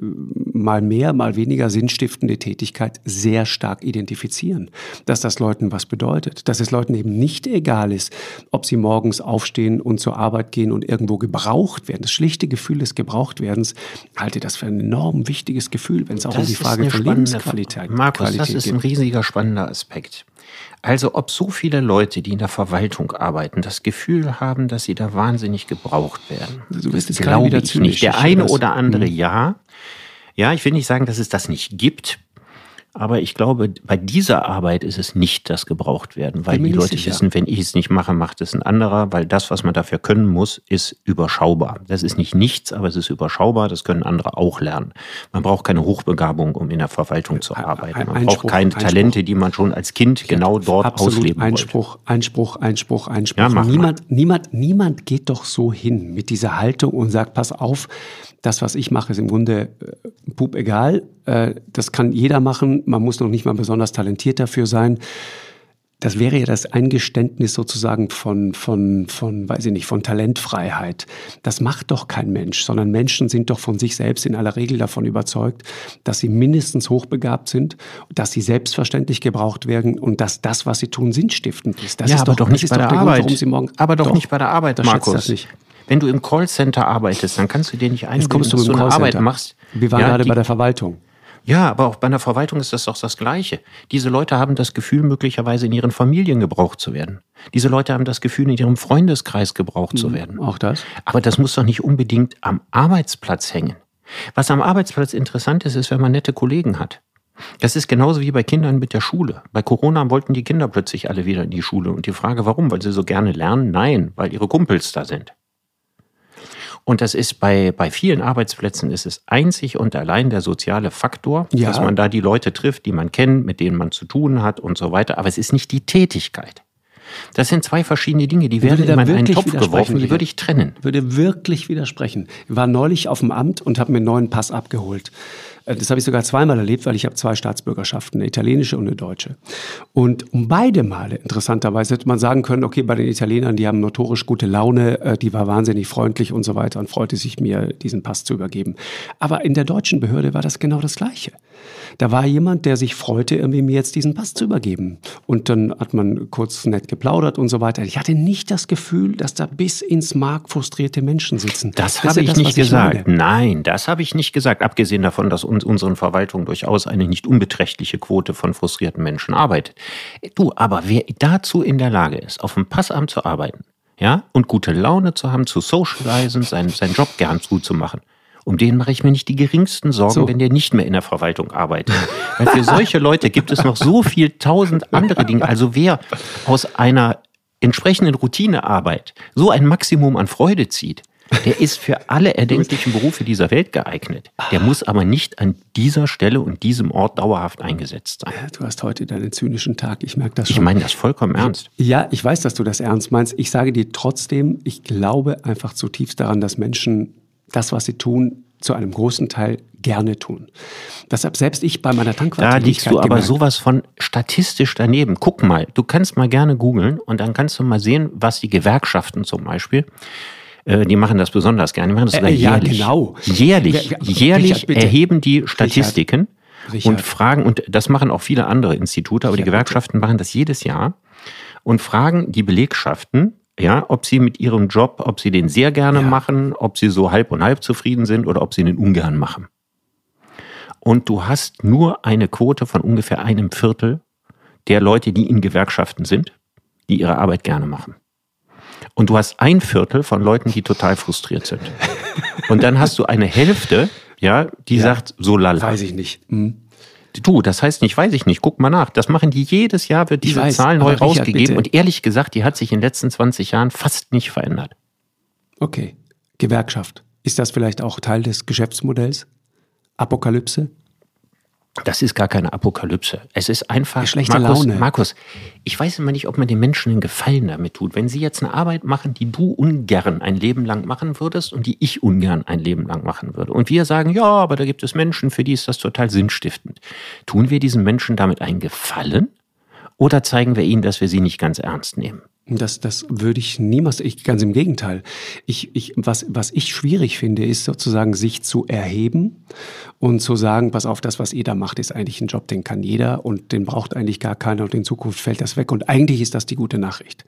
mal mehr, mal weniger sinnstiftende Tätigkeit sehr stark identifizieren. Dass das Leuten was bedeutet. Dass es Leuten eben nicht egal ist, ob sie morgens aufstehen und zur Arbeit gehen und irgendwo gebraucht werden. Das schlichte Gefühl des Gebrauchtwerdens halte das für ein enorm wichtiges Gefühl, wenn es auch Das um die Frage von Lebensqualität Fra- Markus, Qualität das ist geht. ein riesiger spannender Aspekt. Also ob so viele Leute, die in der Verwaltung arbeiten, das Gefühl haben, dass sie da wahnsinnig gebraucht werden. Du das jetzt gerade glaube wieder zynisch. nicht. Der eine oder andere Hm. ja. Ja, ich will nicht sagen, dass es das nicht gibt. Aber ich glaube, bei dieser Arbeit ist es nicht das gebraucht werden, weil die Leute sicher. wissen, wenn ich es nicht mache, macht es ein anderer, weil das, was man dafür können muss, ist überschaubar. Das ist nicht nichts, aber es ist überschaubar, das können andere auch lernen. Man braucht keine Hochbegabung, um in der Verwaltung zu arbeiten. Man Einspruch, braucht keine Einspruch. Talente, die man schon als Kind genau dort Absolut ausleben wollte. Einspruch, Einspruch, Einspruch, Einspruch. Ja, mach mal. niemand, niemand, niemand geht doch so hin mit dieser Haltung und sagt, pass auf, das, was ich mache, ist im Grunde äh, pup egal. Äh, das kann jeder machen. Man muss noch nicht mal besonders talentiert dafür sein. Das wäre ja das Eingeständnis sozusagen von, von, von, weiß ich nicht, von Talentfreiheit. Das macht doch kein Mensch, sondern Menschen sind doch von sich selbst in aller Regel davon überzeugt, dass sie mindestens hochbegabt sind, dass sie selbstverständlich gebraucht werden und dass das, was sie tun, sinnstiftend ist. Das ja, ist aber doch das nicht bei der Grund, Arbeit. warum sie morgen, aber doch, nicht bei der Arbeit, das Markus. das nicht. Wenn du im Callcenter arbeitest, dann kannst du dir nicht einbilden, Jetzt kommst du dass du eine Arbeit machst. Wir waren Ja, gerade bei der Verwaltung. Ja, aber auch bei einer Verwaltung ist das doch das Gleiche. Diese Leute haben das Gefühl, möglicherweise in ihren Familien gebraucht zu werden. Diese Leute haben das Gefühl, in ihrem Freundeskreis gebraucht zu werden. Auch das. Aber das muss doch nicht unbedingt am Arbeitsplatz hängen. Was am Arbeitsplatz interessant ist, ist, wenn man nette Kollegen hat. Das ist genauso wie bei Kindern mit der Schule. Bei Corona wollten die Kinder plötzlich alle wieder in die Schule. Und die Frage, warum? Weil sie so gerne lernen? Nein, weil ihre Kumpels da sind. Und das ist bei, bei vielen Arbeitsplätzen ist es einzig und allein der soziale Faktor, Ja. dass man da die Leute trifft, die man kennt, mit denen man zu tun hat und so weiter. Aber es ist nicht die Tätigkeit. Das sind zwei verschiedene Dinge, die werden in einen Topf geworfen, die würde ich trennen. würde wirklich widersprechen. Ich war neulich auf dem Amt und habe mir einen neuen Pass abgeholt. Äh, Das habe ich sogar zweimal erlebt, weil ich habe zwei Staatsbürgerschaften, eine italienische und eine deutsche. Und um beide Male, interessanterweise, hätte man sagen können, okay, bei den Italienern, die haben notorisch gute Laune, äh, die war wahnsinnig freundlich und so weiter und freute sich, mir diesen Pass zu übergeben. Aber in der deutschen Behörde war das genau das Gleiche. Da war jemand, der sich freute, irgendwie mir jetzt diesen Pass zu übergeben. Und dann hat man kurz nett geplaudert und so weiter. Ich hatte nicht das Gefühl, dass da bis ins Mark frustrierte Menschen sitzen. Das ist habe ich nicht was gesagt. meine. Nein, das habe ich nicht gesagt. Abgesehen davon, dass uns unseren Verwaltungen durchaus eine nicht unbeträchtliche Quote von frustrierten Menschen arbeitet. Du, aber wer dazu in der Lage ist, auf dem Passamt zu arbeiten, ja, und gute Laune zu haben, zu socialisen, seinen, seinen Job gern gut zu machen, um den mache ich mir nicht die geringsten Sorgen, So. wenn der nicht mehr in der Verwaltung arbeitet. Weil für solche Leute gibt es noch so viel tausend andere Dinge. Also wer aus einer entsprechenden Routinearbeit so ein Maximum an Freude zieht, der ist für alle erdenklichen Berufe dieser Welt geeignet. Der muss aber nicht an dieser Stelle und diesem Ort dauerhaft eingesetzt sein. Du hast heute deinen zynischen Tag, ich merke das schon. Ich meine das vollkommen ernst. Ja, ich weiß, dass du das ernst meinst. Ich sage dir trotzdem, ich glaube einfach zutiefst daran, dass Menschen das, was sie tun, zu einem großen Teil gerne tun. Deshalb selbst ich bei meiner Tankwarte. Da liegst du aber sowas von statistisch daneben. Guck mal, du kannst mal gerne googeln und dann kannst du mal sehen, was die Gewerkschaften zum Beispiel, die machen das besonders gerne, die machen das sogar Äh, ja, jährlich. genau. Jährlich, jährlich Richard, bitte. erheben die Statistiken Richard. und fragen, und das machen auch viele andere Institute, aber die Gewerkschaften machen das jedes Jahr und fragen die Belegschaften, ja, ob sie mit ihrem Job, ob sie den sehr gerne Ja. machen, ob sie so halb und halb zufrieden sind oder ob sie den ungern machen. Und du hast nur eine Quote von ungefähr einem Viertel der Leute, die in Gewerkschaften sind, die ihre Arbeit gerne machen. Und du hast ein Viertel von Leuten, die total frustriert sind. Und dann hast du eine Hälfte, ja, die ja, sagt so lala. Weiß ich nicht. Hm. Du, das heißt nicht, weiß ich nicht. Guck mal nach. Das machen die jedes Jahr, wird diese weiß, Zahl neu rausgegeben. Und ehrlich gesagt, die hat sich in den letzten 20 Jahren fast nicht verändert. Okay. Gewerkschaft. Ist das vielleicht auch Teil des Geschäftsmodells? Apokalypse? Das ist gar keine Apokalypse. Es ist einfach schlechte Markus, Laune. Markus, ich weiß immer nicht, ob man den Menschen einen Gefallen damit tut. Wenn sie jetzt eine Arbeit machen, die du ungern ein Leben lang machen würdest und die ich ungern ein Leben lang machen würde. Und wir sagen, ja, aber da gibt es Menschen, für die ist das total sinnstiftend. Tun wir diesen Menschen damit einen Gefallen? Oder zeigen wir ihnen, dass wir sie nicht ganz ernst nehmen? Das, das würde ich niemals, ich, ganz im Gegenteil. Ich, ich, was, was ich schwierig finde, ist sozusagen sich zu erheben und zu sagen, pass auf, das, was ihr da macht, ist eigentlich ein Job, den kann jeder und den braucht eigentlich gar keiner und in Zukunft fällt das weg. Und eigentlich ist das die gute Nachricht.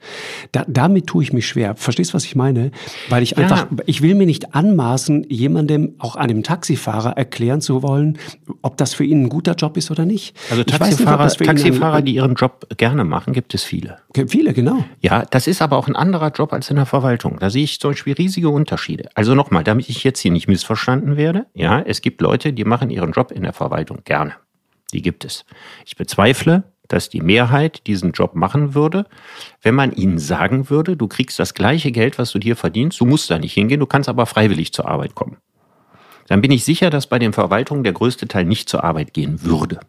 Da, damit tue ich mich schwer. Verstehst du, was ich meine? Weil ich einfach, ja. ich will mir nicht anmaßen, jemandem, auch einem Taxifahrer, erklären zu wollen, ob das für ihn ein guter Job ist oder nicht. Also Taxifahrer, nicht, Taxifahrer die ihren Job gerne machen, gibt es viele. Viele, genau. Ja, das ist aber auch ein anderer Job als in der Verwaltung. Da sehe ich zum Beispiel riesige Unterschiede. Also nochmal, damit ich jetzt hier nicht missverstanden werde. Ja, es gibt Leute, die machen ihren Job in der Verwaltung gerne. Die gibt es. Ich bezweifle, dass die Mehrheit diesen Job machen würde, wenn man ihnen sagen würde, du kriegst das gleiche Geld, was du dir verdienst, du musst da nicht hingehen, du kannst aber freiwillig zur Arbeit kommen. Dann bin ich sicher, dass bei den Verwaltungen der größte Teil nicht zur Arbeit gehen würde.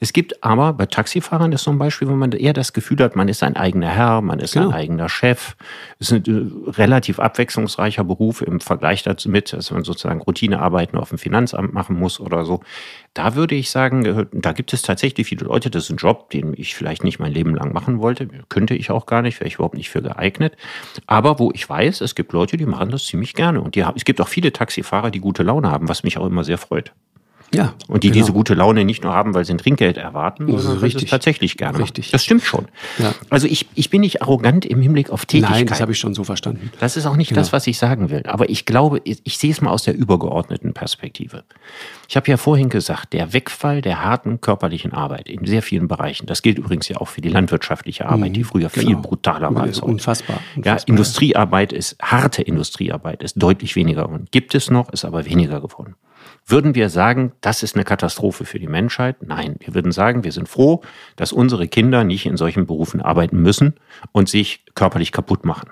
Es gibt aber bei Taxifahrern das zum Beispiel, wenn man eher das Gefühl hat, man ist ein eigener Herr, man ist genau. ein eigener Chef. Es ist ein äh, relativ abwechslungsreicher Beruf im Vergleich dazu mit, dass man sozusagen Routinearbeiten auf dem Finanzamt machen muss oder so. Da würde ich sagen, äh, da gibt es tatsächlich viele Leute, das ist ein Job, den ich vielleicht nicht mein Leben lang machen wollte. Könnte ich auch gar nicht, wäre ich überhaupt nicht für geeignet. Aber wo ich weiß, es gibt Leute, die machen das ziemlich gerne. Und die haben, es gibt auch viele Taxifahrer, die gute Laune haben, was mich auch immer sehr freut. Ja. Und die genau. diese gute Laune nicht nur haben, weil sie ein Trinkgeld erwarten, sondern sie es tatsächlich gerne Richtig. Machen. Das stimmt schon. Ja. Also ich, ich bin nicht arrogant im Hinblick auf Tätigkeit. Nein, das habe ich schon so verstanden. Das ist auch nicht genau. das, was ich sagen will. Aber ich glaube, ich, ich sehe es mal aus der übergeordneten Perspektive. Ich habe ja vorhin gesagt, der Wegfall der harten körperlichen Arbeit in sehr vielen Bereichen, das gilt übrigens ja auch für die landwirtschaftliche Arbeit, mhm, die früher genau. viel brutaler war als. Unfassbar, unfassbar. Ja, Industriearbeit ist, harte Industriearbeit ist deutlich weniger und gibt es noch, ist aber weniger geworden. Würden wir sagen, das ist eine Katastrophe für die Menschheit? Nein, wir würden sagen, wir sind froh, dass unsere Kinder nicht in solchen Berufen arbeiten müssen und sich körperlich kaputt machen.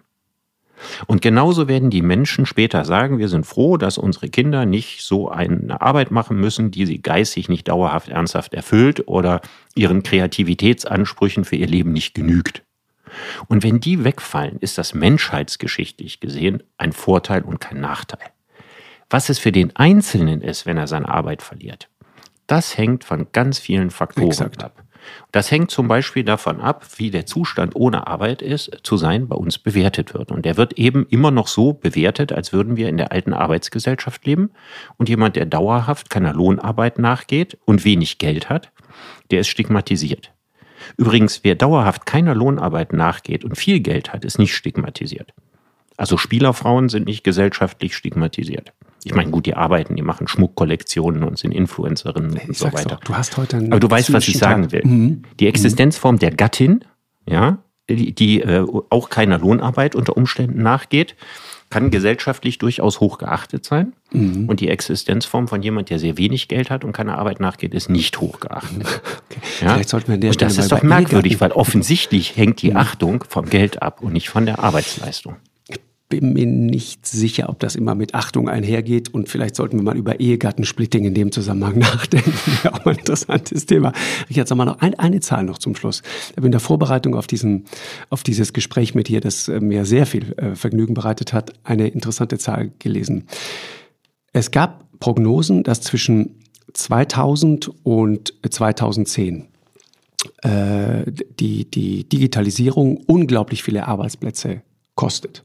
Und genauso werden die Menschen später sagen, wir sind froh, dass unsere Kinder nicht so eine Arbeit machen müssen, die sie geistig nicht dauerhaft ernsthaft erfüllt oder ihren Kreativitätsansprüchen für ihr Leben nicht genügt. Und wenn die wegfallen, ist das menschheitsgeschichtlich gesehen ein Vorteil und kein Nachteil. Was es für den Einzelnen ist, wenn er seine Arbeit verliert, das hängt von ganz vielen Faktoren Exakt. ab. Das hängt zum Beispiel davon ab, wie der Zustand ohne Arbeit ist, zu sein, bei uns bewertet wird. Und der wird eben immer noch so bewertet, als würden wir in der alten Arbeitsgesellschaft leben. Und jemand, der dauerhaft keiner Lohnarbeit nachgeht und wenig Geld hat, der ist stigmatisiert. Übrigens, wer dauerhaft keiner Lohnarbeit nachgeht und viel Geld hat, ist nicht stigmatisiert. Also Spielerfrauen sind nicht gesellschaftlich stigmatisiert. Ich meine, gut, die arbeiten, die machen Schmuckkollektionen und sind Influencerinnen ich und so weiter. Doch, du hast heute einen Aber du weißt, was ich sagen will. Mhm. Die Existenzform der Gattin, ja, die, die äh, auch keiner Lohnarbeit unter Umständen nachgeht, kann gesellschaftlich durchaus hoch geachtet sein. Mhm. Und die Existenzform von jemand, der sehr wenig Geld hat und keiner Arbeit nachgeht, ist nicht hoch geachtet. Okay. Ja? Vielleicht sollten wir an der und das ist doch merkwürdig, weil offensichtlich hängt die mhm. Achtung vom Geld ab und nicht von der Arbeitsleistung bin mir nicht sicher, ob das immer mit Achtung einhergeht und vielleicht sollten wir mal über Ehegattensplitting in dem Zusammenhang nachdenken. Ja, auch ein interessantes Thema. Richard, sag mal noch ein, eine Zahl noch zum Schluss. Ich habe in der Vorbereitung auf, diesen, auf dieses Gespräch mit dir, das äh, mir sehr viel äh, Vergnügen bereitet hat, eine interessante Zahl gelesen. Es gab Prognosen, dass zwischen 2000 und 2010 äh, die, die Digitalisierung unglaublich viele Arbeitsplätze kostet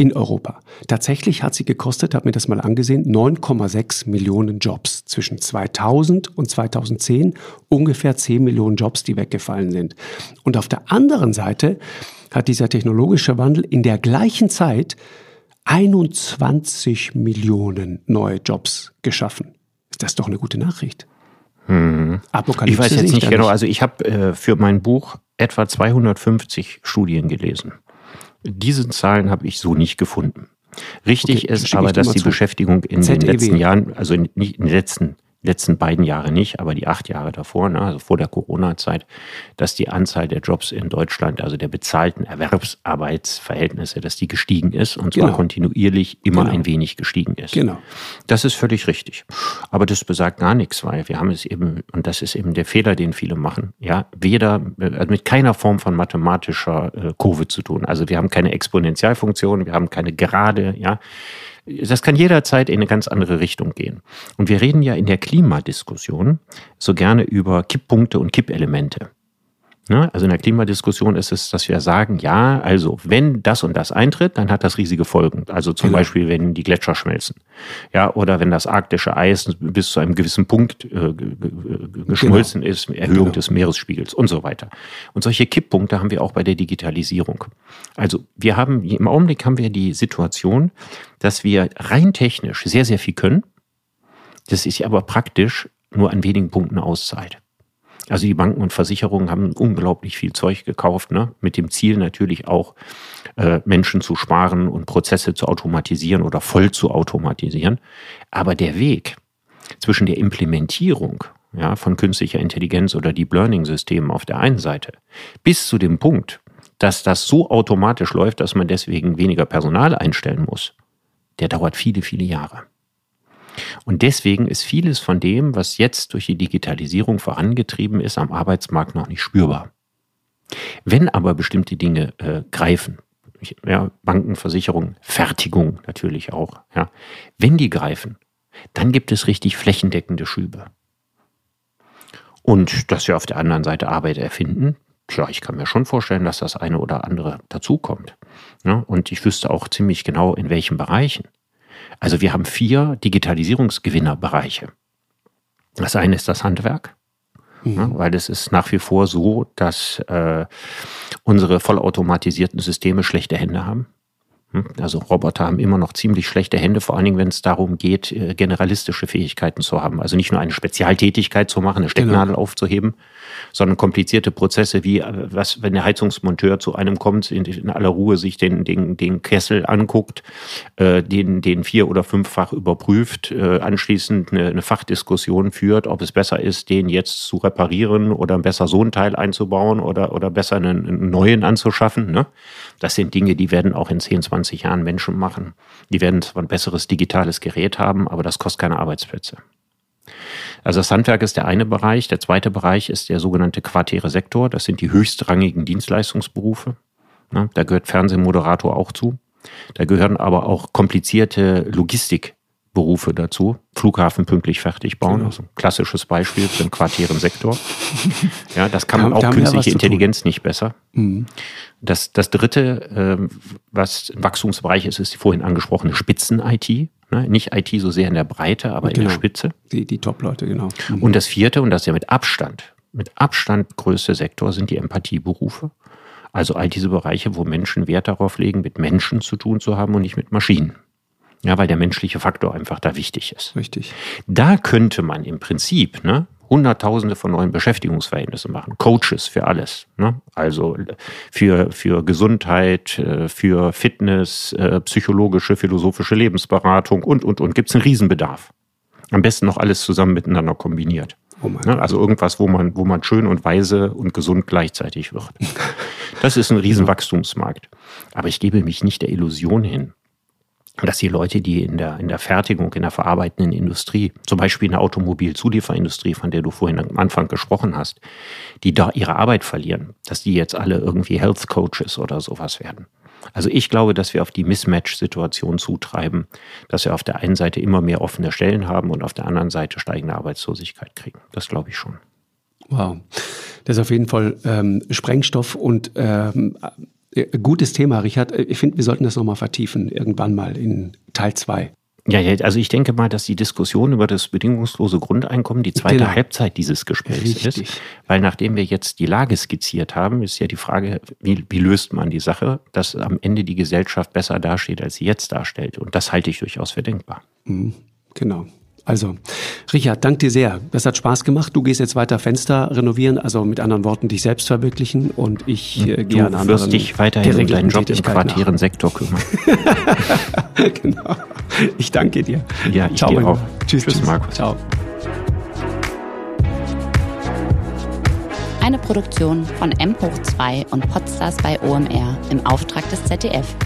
in Europa. Tatsächlich hat sie gekostet, habe mir das mal angesehen, 9,6 Millionen Jobs zwischen 2000 und 2010, ungefähr 10 Millionen Jobs, die weggefallen sind. Und auf der anderen Seite hat dieser technologische Wandel in der gleichen Zeit 21 Millionen neue Jobs geschaffen. Ist das doch eine gute Nachricht? Hm. Apokalypse ich weiß jetzt nicht genau, also ich habe äh, für mein Buch etwa 250 Studien gelesen Diese Zahlen habe ich so nicht gefunden. Richtig okay, ist aber, dass die. Beschäftigung in ZEW. den letzten Jahren, also in, nicht in den letzten letzten beiden Jahre nicht, aber die acht Jahre davor, ne, also vor der Corona-Zeit, dass die Anzahl der Jobs in Deutschland, also der bezahlten Erwerbsarbeitsverhältnisse, dass die gestiegen ist und zwar genau. kontinuierlich immer genau. ein wenig gestiegen ist. Genau. Das ist völlig richtig. Aber das besagt gar nichts, weil wir haben es eben, und das ist eben der Fehler, den viele machen, ja, weder äh, mit keiner Form von mathematischer äh, Kurve zu tun. Also wir haben keine Exponentialfunktion, wir haben keine Gerade, ja das kann jederzeit in eine ganz andere Richtung gehen. Und wir reden ja in der Klimadiskussion so gerne über Kipppunkte und Kippelemente. Ne? Also in der Klimadiskussion ist es, dass wir sagen, ja, also wenn das und das eintritt, dann hat das riesige Folgen. Also zum genau. Beispiel, wenn die Gletscher schmelzen. Ja, oder wenn das arktische Eis bis zu einem gewissen Punkt äh, geschmolzen genau. ist, Erhöhung genau. des Meeresspiegels und so weiter. Und solche Kipppunkte haben wir auch bei der Digitalisierung. Also wir haben, im Augenblick haben wir die Situation, dass wir rein technisch sehr, sehr viel können. Das ist aber praktisch nur an wenigen Punkten auszahlt. Also die Banken und Versicherungen haben unglaublich viel Zeug gekauft, ne? mit dem Ziel natürlich auch, äh, Menschen zu sparen und Prozesse zu automatisieren oder voll zu automatisieren. Aber der Weg zwischen der Implementierung ja, von künstlicher Intelligenz oder Deep Learning-Systemen auf der einen Seite bis zu dem Punkt, dass das so automatisch läuft, dass man deswegen weniger Personal einstellen muss, der dauert viele, viele Jahre. Und deswegen ist vieles von dem, was jetzt durch die Digitalisierung vorangetrieben ist, am Arbeitsmarkt noch nicht spürbar. Wenn aber bestimmte Dinge äh, greifen, ja, Banken, Versicherungen, Fertigung natürlich auch, ja, wenn die greifen, dann gibt es richtig flächendeckende Schübe. Und dass wir auf der anderen Seite Arbeit erfinden, tja, ich kann mir schon vorstellen, dass das eine oder andere dazukommt. Ja, und ich wüsste auch ziemlich genau, in welchen Bereichen. Also wir haben vier Digitalisierungsgewinnerbereiche. Das eine ist das Handwerk, mhm. ja, weil es ist nach wie vor so, dass äh, unsere vollautomatisierten Systeme schlechte Hände haben. Hm? Also Roboter haben immer noch ziemlich schlechte Hände, vor allen Dingen, wenn es darum geht, äh, generalistische Fähigkeiten zu haben. Also nicht nur eine Spezialtätigkeit zu machen, eine Stecknadel genau. aufzuheben, sondern komplizierte Prozesse wie, äh, was, wenn der Heizungsmonteur zu einem kommt, in, in aller Ruhe sich den, den, den Kessel anguckt, äh, den, den vier- oder fünffach überprüft, äh, anschließend eine, eine Fachdiskussion führt, ob es besser ist, den jetzt zu reparieren oder besser so ein Teil einzubauen oder, oder besser einen, einen neuen anzuschaffen. Ne? Das sind Dinge, die werden auch in 10, 20 Jahren Menschen machen. Die werden zwar ein besseres digitales Gerät haben, aber das kostet keine Arbeitsplätze. Also das Handwerk ist der eine Bereich. Der zweite Bereich ist der sogenannte quartäre Sektor. Das sind die höchstrangigen Dienstleistungsberufe. Da gehört Fernsehmoderator auch zu. Da gehören aber auch komplizierte Logistik Berufe dazu. Flughafen pünktlich fertig bauen, genau. also ein klassisches Beispiel für den quartären Sektor. Ja, das kann man auch künstliche Intelligenz nicht besser. Mhm. Das, das dritte, äh, was ein Wachstumsbereich ist, ist die vorhin angesprochene Spitzen-IT. Ne? Nicht IT so sehr in der Breite, aber genau. in der genau. Spitze. Die, die Top-Leute, genau. Mhm. Und das vierte, und das ist ja mit Abstand, mit Abstand größte Sektor sind die Empathieberufe. Also all diese Bereiche, wo Menschen Wert darauf legen, mit Menschen zu tun zu haben und nicht mit Maschinen. Ja, weil der menschliche Faktor einfach da wichtig ist. Richtig. Da könnte man im Prinzip ne, Hunderttausende von neuen Beschäftigungsverhältnissen machen. Coaches für alles. Ne? Also für, für Gesundheit, äh, für Fitness, äh, psychologische, philosophische Lebensberatung und, und, und. Gibt es einen Riesenbedarf. Am besten noch alles zusammen miteinander kombiniert. Oh ne? Also irgendwas, wo man, wo man schön und weise und gesund gleichzeitig wird. Das ist ein Riesenwachstumsmarkt. Aber ich gebe mich nicht der Illusion hin, dass die Leute, die in der, in der Fertigung, in der verarbeitenden Industrie, zum Beispiel in der Automobilzulieferindustrie, von der du vorhin am Anfang gesprochen hast, die da ihre Arbeit verlieren, dass die jetzt alle irgendwie Health Coaches oder sowas werden. Also ich glaube, dass wir auf die Mismatch-Situation zutreiben, dass wir auf der einen Seite immer mehr offene Stellen haben und auf der anderen Seite steigende Arbeitslosigkeit kriegen. Das glaube ich schon. Wow. Das ist auf jeden Fall ähm, Sprengstoff und ähm, äh, gutes Thema, Richard. Äh, ich finde, wir sollten das nochmal vertiefen, irgendwann mal in Teil 2. Ja, also ich denke mal, dass die Diskussion über das bedingungslose Grundeinkommen die zweite genau. Halbzeit dieses Gesprächs Richtig. ist. Weil nachdem wir jetzt die Lage skizziert haben, ist ja die Frage, wie, wie löst man die Sache, dass am Ende die Gesellschaft besser dasteht, als sie jetzt darstellt. Und das halte ich durchaus für denkbar. Mhm, genau. Also, Richard, dank dir sehr. Das hat Spaß gemacht. Du gehst jetzt weiter Fenster renovieren, also mit anderen Worten dich selbst verwirklichen und ich äh, gehe an anderen Du wirst dich weiterhin um deinen Job im quartieren Sektor kümmern. genau. Ich danke dir. Ja, ich Ciao, dir auch. Tschüss, tschüss, Markus. Ciao. Eine Produktion von M hoch 2 und Podstars bei OMR im Auftrag des ZDF.